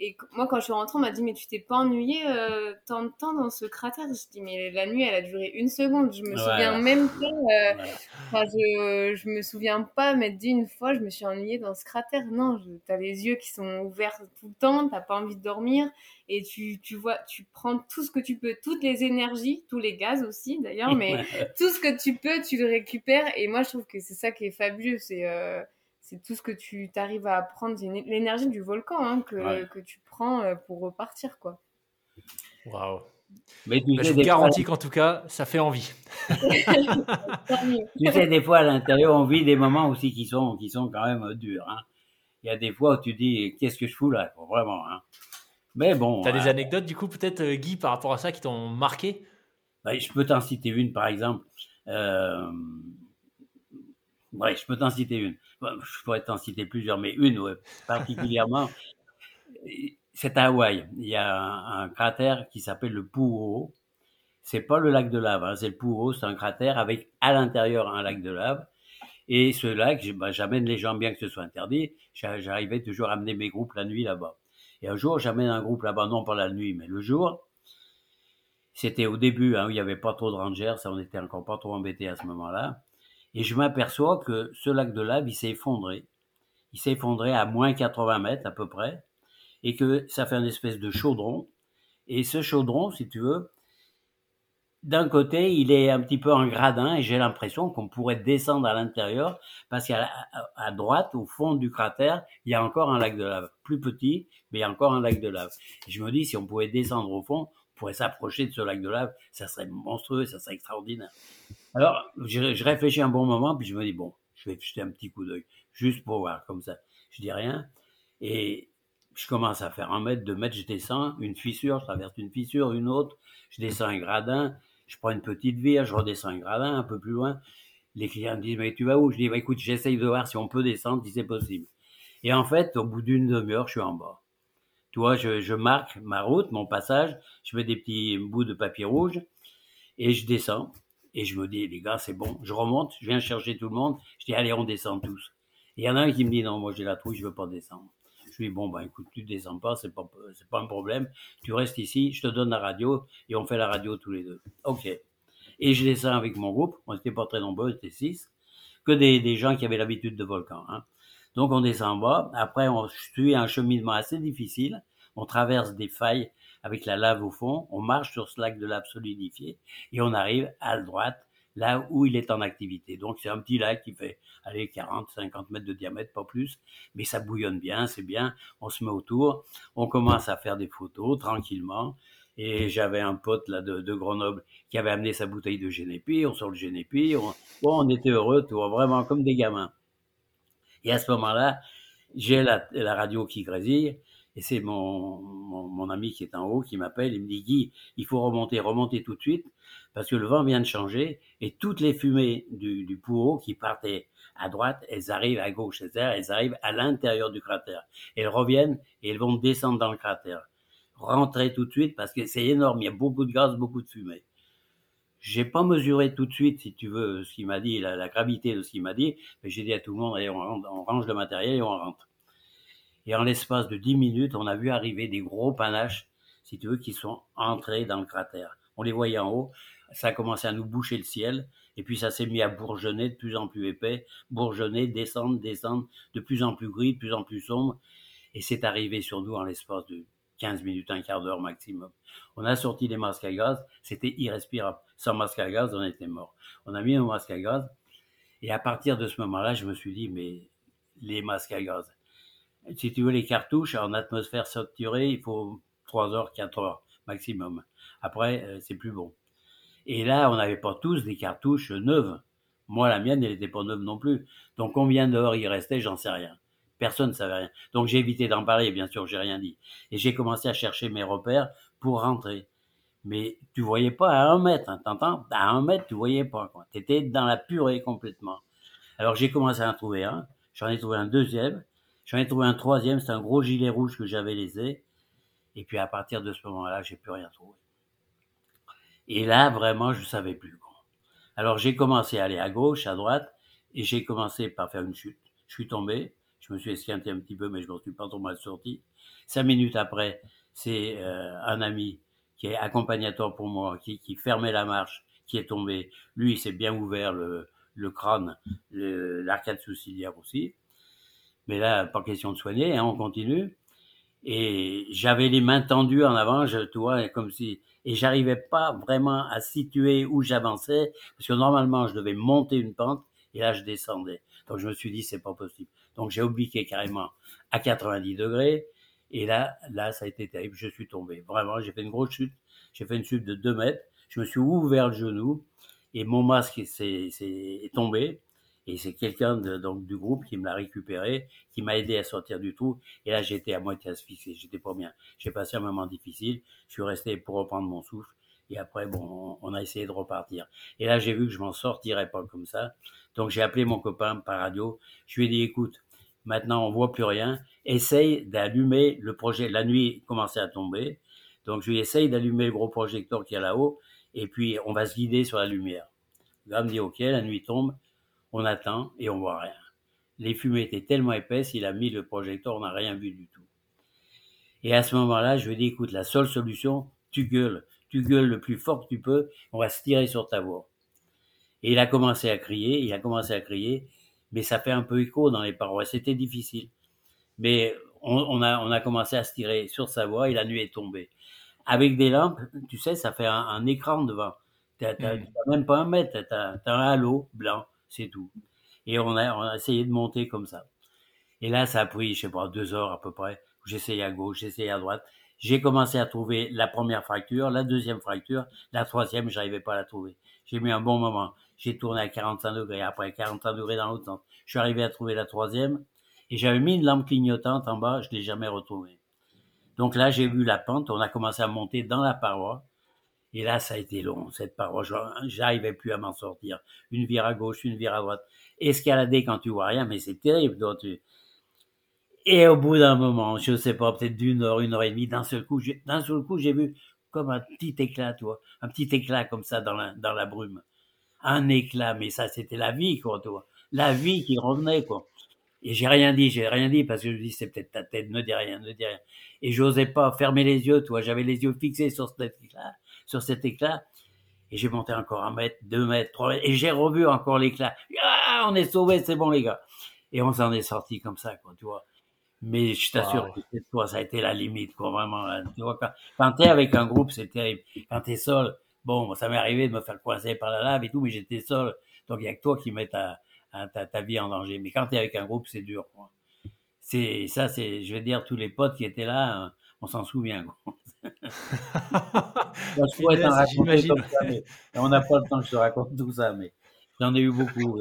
Et moi, quand je suis rentrée, on m'a dit, mais tu t'es pas ennuyé euh, tant de temps dans ce cratère? Je dis, mais la nuit, elle a duré une seconde. Je me souviens même pas. Euh, enfin, je, je me souviens pas m'être dit une fois, je me suis ennuyée dans ce cratère. Non, tu as les yeux qui sont ouverts tout le temps, t'as pas envie de dormir. Et tu, tu vois, tu prends tout ce que tu peux, toutes les énergies, tous les gaz aussi d'ailleurs, mais tout ce que tu peux, tu le récupères. Et moi, je trouve que c'est ça qui est fabuleux. C'est. Euh, c'est tout ce que tu t'arrives à prendre, l'énergie du volcan hein, que, que, tu prends euh, pour repartir. quoi. Waouh! Mais bah, je vous garantis qu'en tout cas, ça fait envie. [LAUGHS] tu sais, des fois à l'intérieur, on vit des moments aussi qui sont, qui sont quand même durs. Hein. Il y a des fois où tu dis, qu'est-ce que je fous là Vraiment. Hein. Mais bon. Tu as des hein. anecdotes, du coup, peut-être, euh, Guy, par rapport à ça, qui t'ont marqué? Bah, Je peux t'en citer une, par exemple. Euh... Ouais, je peux t'en citer une je pourrais t'en citer plusieurs, mais une particulièrement, [LAUGHS] c'est à Hawaï. Il y a un, cratère qui s'appelle le Pu'o. C'est pas le lac de lave, hein, c'est le Pu'o, c'est un cratère avec à l'intérieur un lac de lave. Et ce lac, bah, j'amène les gens bien que ce soit interdit. J'arrivais toujours à amener mes groupes la nuit là-bas. Et un jour, j'amène un groupe là-bas, non pas la nuit, mais le jour. C'était au début, hein, où il n'y avait pas trop de rangers, on était encore pas trop embêtés à ce moment-là. Et je m'aperçois que ce lac de lave, il s'est effondré. Il s'est effondré à moins 80 mètres à peu près. Et que ça fait une espèce de chaudron. Et ce chaudron, si tu veux, d'un côté, il est un petit peu en gradin et j'ai l'impression qu'on pourrait descendre à l'intérieur parce qu'à à droite, au fond du cratère, il y a encore un lac de lave. Plus petit, mais il y a encore un lac de lave. Je me dis, si on pouvait descendre au fond, on pourrait s'approcher de ce lac de lave, ça serait monstrueux, ça serait extraordinaire. Alors, je, réfléchis un bon moment, puis je me dis, bon, je vais jeter un petit coup d'œil, juste pour voir, comme ça. Je dis rien. Et je commence à faire un mètre, deux mètres, je descends, une fissure, je traverse une fissure, une autre, je descends un gradin, je prends une petite vire, je redescends un gradin un peu plus loin. Les clients me disent, mais tu vas où? Je dis, bah, écoute, j'essaye de voir si on peut descendre, si c'est possible. Et en fait, au bout d'une demi-heure, je suis en bas. Tu vois, je, je, marque ma route, mon passage, je mets des petits bouts de papier rouge et je descends. Et je me dis, les gars, c'est bon. Je remonte, je viens chercher tout le monde. Je dis, allez, on descend tous. Et il y en a un qui me dit, non, moi j'ai la trouille, je veux pas descendre. Je lui dis, bon, ben écoute, tu descends pas, c'est pas, c'est pas un problème. Tu restes ici, je te donne la radio et on fait la radio tous les deux. Ok. Et je descends avec mon groupe. On n'était pas très nombreux, on était six. Que des, des gens qui avaient l'habitude de volcan. Hein. Donc on descend en bas. Après, on suit un cheminement assez difficile. On traverse des failles avec la lave au fond, on marche sur ce lac de lave solidifié et on arrive à droite, là où il est en activité. Donc c'est un petit lac qui fait, allez, 40, 50 mètres de diamètre, pas plus, mais ça bouillonne bien, c'est bien, on se met autour, on commence à faire des photos tranquillement, et j'avais un pote là de, Grenoble qui avait amené sa bouteille de Génépi, on sort le Génépi, on, bon, on était heureux, tout, vraiment comme des gamins. Et à ce moment-là, j'ai la, la radio qui grésille, et c'est mon, mon, ami qui est en haut qui m'appelle, il me dit Guy, il faut remonter, remonter tout de suite, parce que le vent vient de changer, et toutes les fumées du, du qui partaient à droite, elles arrivent à gauche, elles arrivent à l'intérieur du cratère. Elles reviennent et elles vont descendre dans le cratère. Rentrez tout de suite parce que c'est énorme, il y a beaucoup de gaz, beaucoup de fumée. J'ai pas mesuré tout de suite, si tu veux, ce qu'il m'a dit, la, gravité de ce qu'il m'a dit, mais j'ai dit à tout le monde, allez, on, on range le matériel et on rentre. Et en l'espace de dix minutes, on a vu arriver des gros panaches, si tu veux, qui sont entrés dans le cratère. On les voyait en haut. Ça a commencé à nous boucher le ciel. Et puis ça s'est mis à bourgeonner de plus en plus épais, bourgeonner, descendre, descendre, de plus en plus gris, de plus en plus sombre. Et c'est arrivé sur nous en l'espace de 15 minutes, un quart d'heure maximum. On a sorti les masques à gaz, c'était irrespirable. Sans masque à gaz, on était mort. On a mis nos masques à gaz, Et à partir de ce moment-là, je me suis dit, mais les masques à gaz. Si tu veux les cartouches en atmosphère saturée, il faut 3 heures, 4 heures maximum. Après, euh, c'est plus bon. Et là, on n'avait pas tous des cartouches neuves. Moi, la mienne, elle n'était pas neuve non plus. Donc, combien d'heures il restait, j'en sais rien. Personne ne savait rien. Donc, j'ai évité d'en parler, bien sûr, j'ai rien dit. Et j'ai commencé à chercher mes repères pour rentrer. Mais tu voyais pas à un mètre, hein, t'entends? À un mètre, tu voyais pas. Tu étais dans la purée complètement. Alors, j'ai commencé à en trouver un. J'en ai trouvé un deuxième. J'en ai trouvé un troisième. C'est un gros gilet rouge que j'avais laissé. Et puis, à partir de ce moment-là, j'ai plus rien trouvé. Et là, vraiment, je savais plus. Alors j'ai commencé à aller à gauche, à droite, et j'ai commencé par faire une chute. Je suis tombé, je me suis esquinté un petit peu, mais je ne suis pas trop mal sorti. Cinq minutes après, c'est euh, un ami qui est accompagnateur pour moi, qui, qui, fermait la marche, qui est tombé. Lui, il s'est bien ouvert le, le crâne, l'arcade sourcilière aussi. Mais là, pas question de soigner, hein, on continue. Et j'avais les mains tendues en avant, je, tu vois, comme si et j'arrivais pas vraiment à situer où j'avançais parce que normalement je devais monter une pente et là je descendais. Donc je me suis dit c'est pas possible. Donc j'ai obliqué carrément à 90 degrés et là là ça a été terrible. Je suis tombé. Vraiment j'ai fait une grosse chute. J'ai fait une chute de 2 mètres. Je me suis ouvert le genou et mon masque est tombé. Et c'est quelqu'un donc du groupe qui me l'a récupéré, qui m'a aidé à sortir du trou. Et là, j'étais à moitié asphyxié. J'étais pas bien. J'ai passé un moment difficile. Je suis resté pour reprendre mon souffle. Et après, bon, on a essayé de repartir. Et là, j'ai vu que je m'en sortirais pas comme ça. Donc, j'ai appelé mon copain par radio. Je lui ai dit, écoute, maintenant, on voit plus rien. Essaye d'allumer le projet. La nuit commençait à tomber. Donc, je lui essaye d'allumer le gros projecteur qui est là-haut. Et puis, on va se guider sur la lumière. Le gars me dit, OK, la nuit tombe. On attend et on voit rien. Les fumées étaient tellement épaisses, il a mis le projecteur, on n'a rien vu du tout. Et à ce moment-là, je lui ai dit, écoute, la seule solution, tu gueules. Tu gueules le plus fort que tu peux, on va se tirer sur ta voix. Et il a commencé à crier, il a commencé à crier, mais ça fait un peu écho dans les parois. C'était difficile. Mais on, a, on a commencé à se tirer sur sa voix et la nuit est tombée. Avec des lampes, tu sais, ça fait un, écran devant. Tu n'as hmm. même pas un mètre, tu as, un halo blanc c'est tout. Et on a, essayé de monter comme ça. Et là, ça a pris, je sais pas, deux heures à peu près. J'essayais à gauche, j'essayais à droite. J'ai commencé à trouver la première fracture, la deuxième fracture, la troisième, j'arrivais pas à la trouver. J'ai mis un bon moment. J'ai tourné à 45 degrés, après 45 degrés dans l'autre sens. Je suis arrivé à trouver la troisième, et j'avais mis une lampe clignotante en bas, je l'ai jamais retrouvée. Donc là, j'ai vu la pente, on a commencé à monter dans la paroi, et là, ça a été long, cette paroi. J'arrivais plus à m'en sortir. Une vire à gauche, une vire à droite. Escalader quand tu vois rien, mais c'est terrible. Donc tu... Et au bout d'un moment, je sais pas, peut-être d'une heure, une heure et demie, d'un seul coup, d'un seul coup, j'ai vu comme un petit éclat, toi, un petit éclat comme ça dans la, brume. Un éclat, mais ça, c'était la vie, quoi, toi. La vie qui revenait, quoi. Et j'ai rien dit, j'ai rien dit parce que je me dis c'est peut-être ta tête, ne dis rien, ne dis rien. Et j'osais pas fermer les yeux, toi, j'avais les yeux fixés sur cet éclat sur cet éclat. Et j'ai monté encore un mètre, deux mètres, trois mètres, et j'ai revu encore l'éclat. Ah, on est sauvé, c'est bon les gars. Et on s'en est sorti comme ça, quoi, tu vois. Mais je t'assure que cette fois, ça a été la limite, quoi, vraiment. Hein. Tu vois, quand, quand t'es avec un groupe, c'est terrible. Quand t'es seul, bon, ça m'est arrivé de me faire coincer par la lave et tout, mais j'étais seul. Donc, il y a que toi qui mets ta, ta, ta, vie en danger. Mais quand t'es avec un groupe, c'est dur, quoi. C'est, ça, c'est, je vais dire, tous les potes qui étaient là, hein, on s'en souvient, [LAUGHS] on n'a pas le temps que je te raconte tout ça, mais j'en ai eu beaucoup.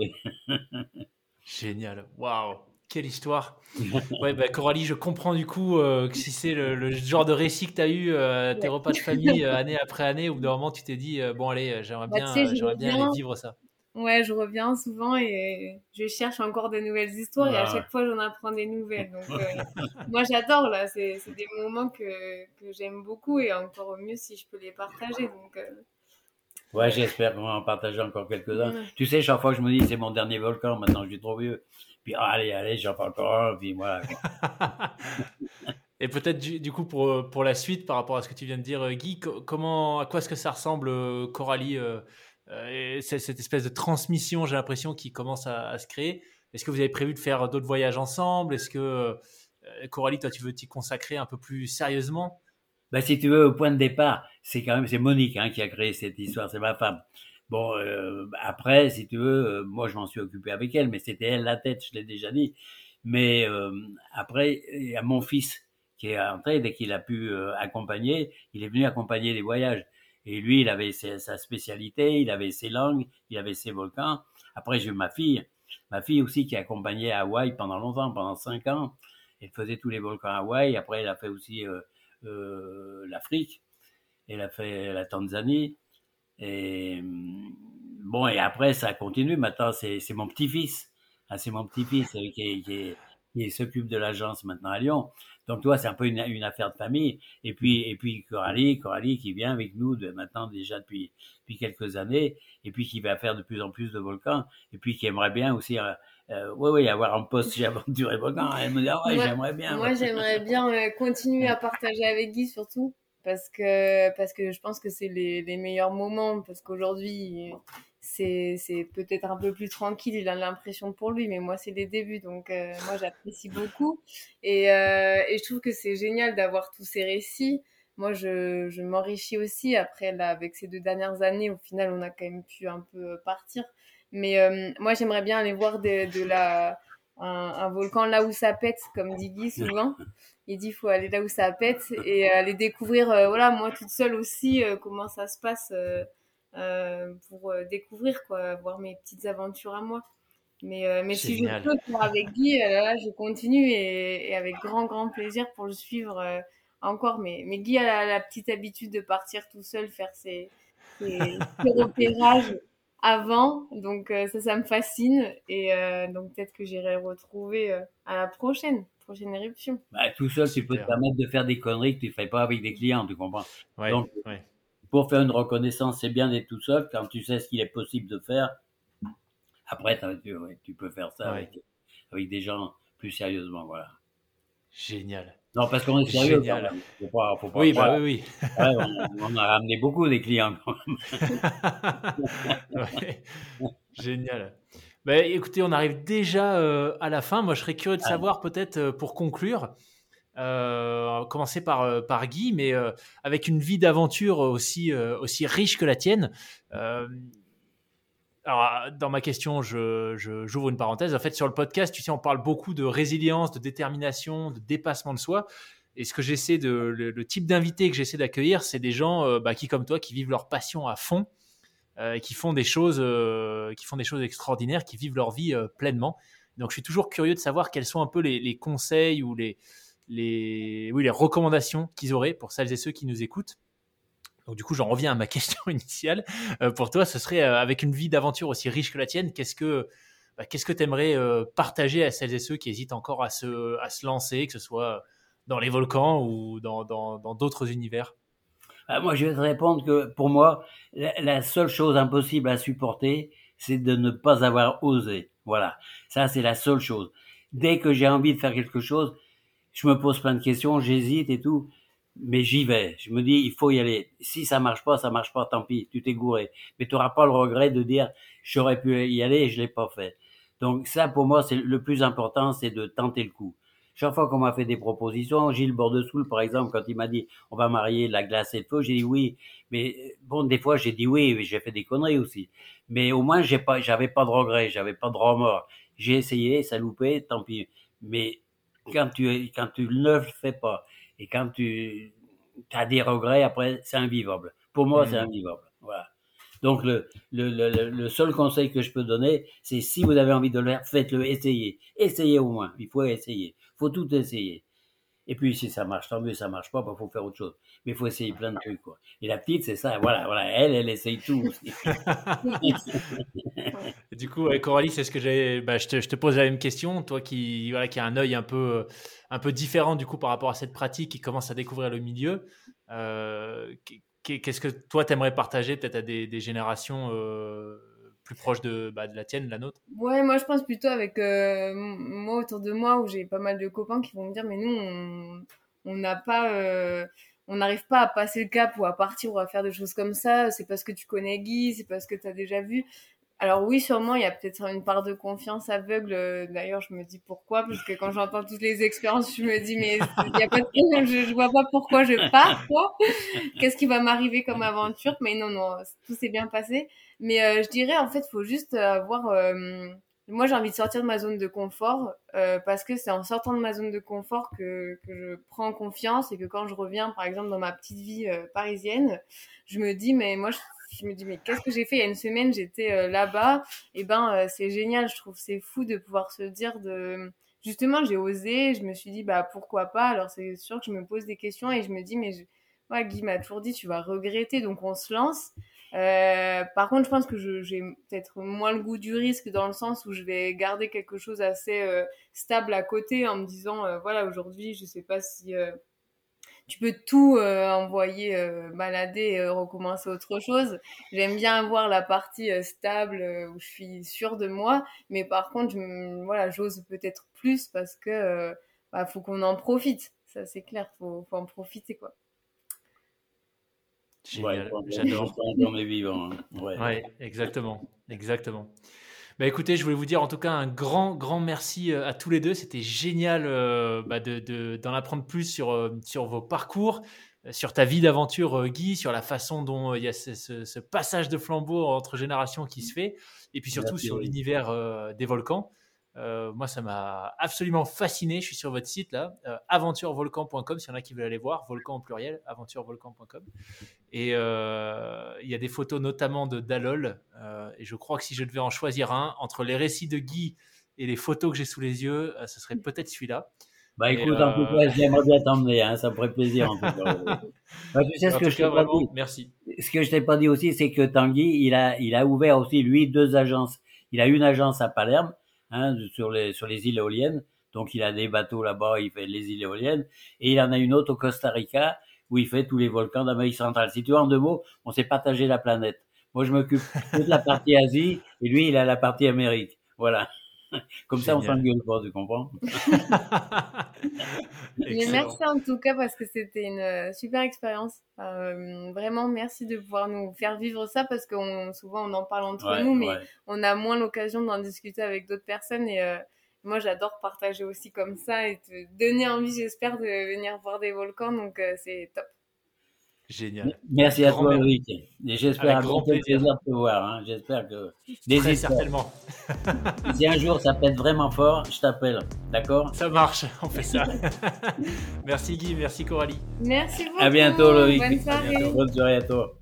[LAUGHS] Génial, waouh, quelle histoire. [LAUGHS] Ouais, bah, Coralie, je comprends du coup euh, que si c'est le, genre de récit que tu as eu, euh, tes repas de famille euh, année après année, où d'un moment tu t'es dit, bon allez, j'aimerais bah, bien, j'aimerais bien vivre ça. Ouais, je reviens souvent et je cherche encore de nouvelles histoires et à chaque fois j'en apprends des nouvelles. Donc euh, [LAUGHS] moi j'adore là, c'est des moments que, que j'aime beaucoup et encore mieux si je peux les partager. Donc euh. Ouais, j'espère qu'on va en partager encore quelques-uns. Tu sais, chaque fois que je me dis c'est mon dernier volcan, maintenant je suis trop vieux. Puis allez, allez, j'en parle encore un, puis voilà. [LAUGHS] [LAUGHS] et peut-être du, coup pour, pour la suite par rapport à ce que tu viens de dire, Guy, comment, à quoi est-ce que ça ressemble Coralie euh, cette espèce de transmission, j'ai l'impression, qui commence à, se créer. Est-ce que vous avez prévu de faire d'autres voyages ensemble? Est-ce que, euh, Coralie, toi, tu veux t'y consacrer un peu plus sérieusement? Bah, Si tu veux, au point de départ, c'est quand même c'est Monique hein, qui a créé cette histoire, c'est ma femme. Bon, euh, après, si tu veux, moi je m'en suis occupé avec elle, mais c'était elle la tête, je l'ai déjà dit. Mais après, il y a mon fils qui est entré dès qu'il a pu accompagner. Il est venu accompagner les voyages. Et lui, il avait sa spécialité, il avait ses langues, il avait ses volcans. Après, j'ai eu ma fille, ma fille aussi qui a accompagné à Hawaï pendant longtemps, pendant cinq ans. Elle faisait tous les volcans à Hawaï. Après, elle a fait aussi euh, euh, l'Afrique. Elle a fait la Tanzanie. Et hum, bon, et après, ça continue. Maintenant, c'est c'est mon petit-fils. Ah, c'est mon petit-fils euh, qui, qui, qui s'occupe de l'agence maintenant à Lyon. Donc, toi, c'est un peu une, une affaire de famille. Et puis, et puis Coralie, Coralie qui vient avec nous de maintenant déjà depuis, depuis quelques années, et puis qui va faire de plus en plus de volcans, et puis qui aimerait bien aussi, euh, euh, ouais, ouais, avoir un poste chez Aventure et Volcan. Elle me dit, ah ouais, j'aimerais bien. Moi, j'aimerais bien euh, continuer à partager avec Guy surtout parce que parce que je pense que c'est les, les meilleurs moments parce qu'aujourd'hui c'est peut-être un peu plus tranquille, il a l'impression pour lui, mais moi c'est les débuts donc euh, moi j'apprécie beaucoup et euh, et je trouve que c'est génial d'avoir tous ces récits. Moi je je m'enrichis aussi après là avec ces deux dernières années au final on a quand même pu un peu partir mais euh, moi j'aimerais bien aller voir de, la un, volcan là où ça pète, comme dit Guy souvent. Il dit faut aller là où ça pète et aller découvrir, euh, voilà, moi toute seule aussi, euh, comment ça se passe euh, euh, pour euh, découvrir, quoi, voir mes petites aventures à moi. Mais, euh, mais si je peux avec Guy, euh, là, je continue et, et avec grand, grand plaisir pour le suivre euh, encore. Mais, mais Guy a la, la petite habitude de partir tout seul faire ses, ses, ses [LAUGHS] repérages avant. Donc euh, ça, ça me fascine. Et euh, donc peut-être que j'irai le retrouver euh, à la prochaine, prochaine éruption. Bah, tout seul, tu peux te permettre de faire des conneries que tu ne fais pas avec des clients, tu comprends? Ouais, Donc, ouais. Pour faire une reconnaissance, c'est bien d'être tout seul quand tu sais ce qu'il est possible de faire. Après, tu, peux faire ça Ouais. avec, avec des gens plus sérieusement, voilà. Génial. Non, parce qu'on est sérieux. Génial. quand même. Faut pas, faut pas Oui, bah oui, oui. Ouais, on, on a ramené beaucoup des clients. quand même. [LAUGHS] Ouais. Génial. Bah, écoutez, on arrive déjà euh, à la fin. Moi, je serais curieux de savoir, peut-être euh, pour conclure, euh, commencer par, euh, par Guy, mais euh, avec une vie d'aventure aussi, aussi riche que la tienne. alors, dans ma question, je, je- j'ouvre une parenthèse. En fait, sur le podcast, tu sais, on parle beaucoup de résilience, de détermination, de dépassement de soi. Et ce que j'essaie de, le, type d'invité que j'essaie d'accueillir, c'est des gens bah, qui, comme toi, qui vivent leur passion à fond, qui font des choses, qui font des choses extraordinaires, qui vivent leur vie pleinement. Donc, je suis toujours curieux de savoir quels sont un peu les conseils ou les, les, oui, les recommandations qu'ils auraient pour celles et ceux qui nous écoutent. Donc, du coup, j'en reviens à ma [LAUGHS] question initiale. Euh, pour toi, ce serait euh, avec une vie d'aventure aussi riche que la tienne, qu'est-ce que bah, qu'est-ce que tu aimerais partager à celles et ceux qui hésitent encore à se, à se lancer, que ce soit dans les volcans ou dans dans- dans d'autres univers? Ah, moi, je vais te répondre que pour moi, la seule chose impossible à supporter, c'est de ne pas avoir osé. Voilà. Ça, c'est la seule chose. Dès que j'ai envie de faire quelque chose, je me pose plein de questions, j'hésite et tout, mais j'y vais. Je me dis, il faut y aller. Si ça marche pas, ça marche pas, tant pis, tu t'es gouré. Mais tu n'auras pas le regret de dire, j'aurais pu y aller et je l'ai pas fait. Donc ça, pour moi, c'est le plus important, c'est de tenter le coup. Chaque fois qu'on m'a fait des propositions, Gilles Bordesoul, par exemple, quand il m'a dit, on va marier la glace et le feu, j'ai dit oui. Mais bon, des fois, j'ai dit oui, mais j'ai fait des conneries aussi. Mais au moins, j'ai pas, j'avais pas de regrets, j'avais pas de remords. J'ai essayé, ça loupait, tant pis. Mais quand tu, quand tu ne le fais pas et quand tu as des regrets, après, c'est invivable. Pour moi, c'est invivable. Voilà. Donc, le, le, le, le seul conseil que je peux donner, c'est si vous avez envie de le faire, faites-le, essayez. Essayez au moins. Il faut essayer. Il faut tout essayer. Et puis, si ça marche, tant mieux, ça marche pas, il faut faire autre chose. Mais il faut essayer plein de trucs, quoi. Et la petite, c'est ça, voilà, voilà, elle, elle essaye tout [LAUGHS] Du coup, Coralie, c'est ce que j'ai. Bah, je, te, je te pose la même question. Toi qui, voilà, qui a un œil un peu, un peu différent du coup par rapport à cette pratique, qui commence à découvrir le milieu. euh, qu'est- Qu'est-ce que toi t'aimerais partager peut-être à des, des générations euh, plus proches de, bah, de la tienne, de la nôtre? Ouais, moi je pense plutôt avec euh, moi autour de moi où j'ai pas mal de copains qui vont me dire mais nous on on n'a pas euh, on n'arrive pas à passer le cap ou à partir ou à faire des choses comme ça, c'est parce que tu connais Guy, c'est parce que tu as déjà vu. alors oui, sûrement, il y a peut-être une part de confiance aveugle. D'ailleurs, je me dis pourquoi, parce que quand j'entends toutes les expériences, je me dis mais il y a pas de je, je vois pas pourquoi je pars, quoi. Qu'est-ce qui va m'arriver comme aventure? Mais non, non, tout s'est bien passé. Mais euh, je dirais en fait, faut juste avoir. Euh, moi, j'ai envie de sortir de ma zone de confort euh, parce que c'est en sortant de ma zone de confort que, je prends confiance et que quand je reviens, par exemple, dans ma petite vie parisienne, je me dis mais moi je me dis mais qu'est-ce que j'ai fait? Il y a une semaine j'étais euh, là-bas. Et ben euh, c'est génial je trouve c'est fou de pouvoir se dire de justement j'ai osé je me suis dit bah pourquoi pas? Alors c'est sûr que je me pose des questions et je me dis mais je... Guy m'a toujours dit tu vas regretter. Donc on se lance euh, par contre je pense que j'ai peut-être moins le goût du risque dans le sens où je vais garder quelque chose assez stable à côté en me disant voilà aujourd'hui je sais pas si tu peux tout euh, envoyer euh, balader recommencer autre chose. J'aime bien avoir la partie euh, stable où je suis sûre de moi, mais par contre, voilà, j'ose peut-être plus parce que bah, faut qu'on en profite. Ça, c'est clair, faut, faut en profiter quoi. Génial, j'adore. Dans mes vivants. Hein. Ouais. ouais, exactement, exactement. Bah, écoutez, je voulais vous dire en tout cas un grand, grand merci euh, à tous les deux. C'était génial euh, bah, d'en apprendre plus sur, euh, sur vos parcours, sur ta vie d'aventure, Guy, sur la façon dont il y a ce, passage de flambeau entre générations qui se fait, et puis surtout sur l'univers des volcans. Euh, moi, ça m'a absolument fasciné. Je suis sur votre site là, euh, aventurevolcan.com. S'il y en a qui veulent aller voir, volcan au pluriel, aventurevolcan.com. Et euh, il y a des photos notamment de Dalol. et je crois que si je devais en choisir un, entre les récits de Guy et les photos que j'ai sous les yeux, ce serait peut-être celui-là. Bah écoute, en tout cas, j'aimerais bien t'emmener, hein, ça me ferait plaisir en tout cas. bah, [LAUGHS] tu sais ce que je t'ai pas dit? Merci. Ce que je t'ai pas dit aussi, c'est que Tanguy, il a, il a ouvert aussi lui deux agences. Il a une agence à Palerme hein, sur, les, sur les îles éoliennes. Donc il a des bateaux là-bas, il fait les îles éoliennes. Et il en a une autre au Costa Rica où il fait tous les volcans d'Amérique centrale. Si tu vois, en deux mots, on s'est partagé la planète. Moi, je m'occupe de la partie Asie et lui, il a la partie Amérique. Voilà. [LAUGHS] Comme ça, on s'engueule pas, tu comprends? [LAUGHS] Mais merci en tout cas parce que c'était une euh, super expérience. Euh, vraiment, merci de pouvoir nous faire vivre ça parce que souvent on en parle entre nous, mais on a moins l'occasion d'en discuter avec d'autres personnes et euh, moi j'adore partager aussi comme ça et te donner envie, j'espère, de venir voir des volcans. Donc c'est top. Génial. Merci à toi, Loïc. Et j'espère un grand plaisir. de te voir. Hein. J'espère que. Très certainement. [LAUGHS] si un jour ça pète vraiment fort, je t'appelle. D'accord? Ça marche, on fait ça. [LAUGHS] merci Guy, merci Coralie. Merci beaucoup. À bientôt, Loïc. Bonne soirée. Bonne soirée à toi.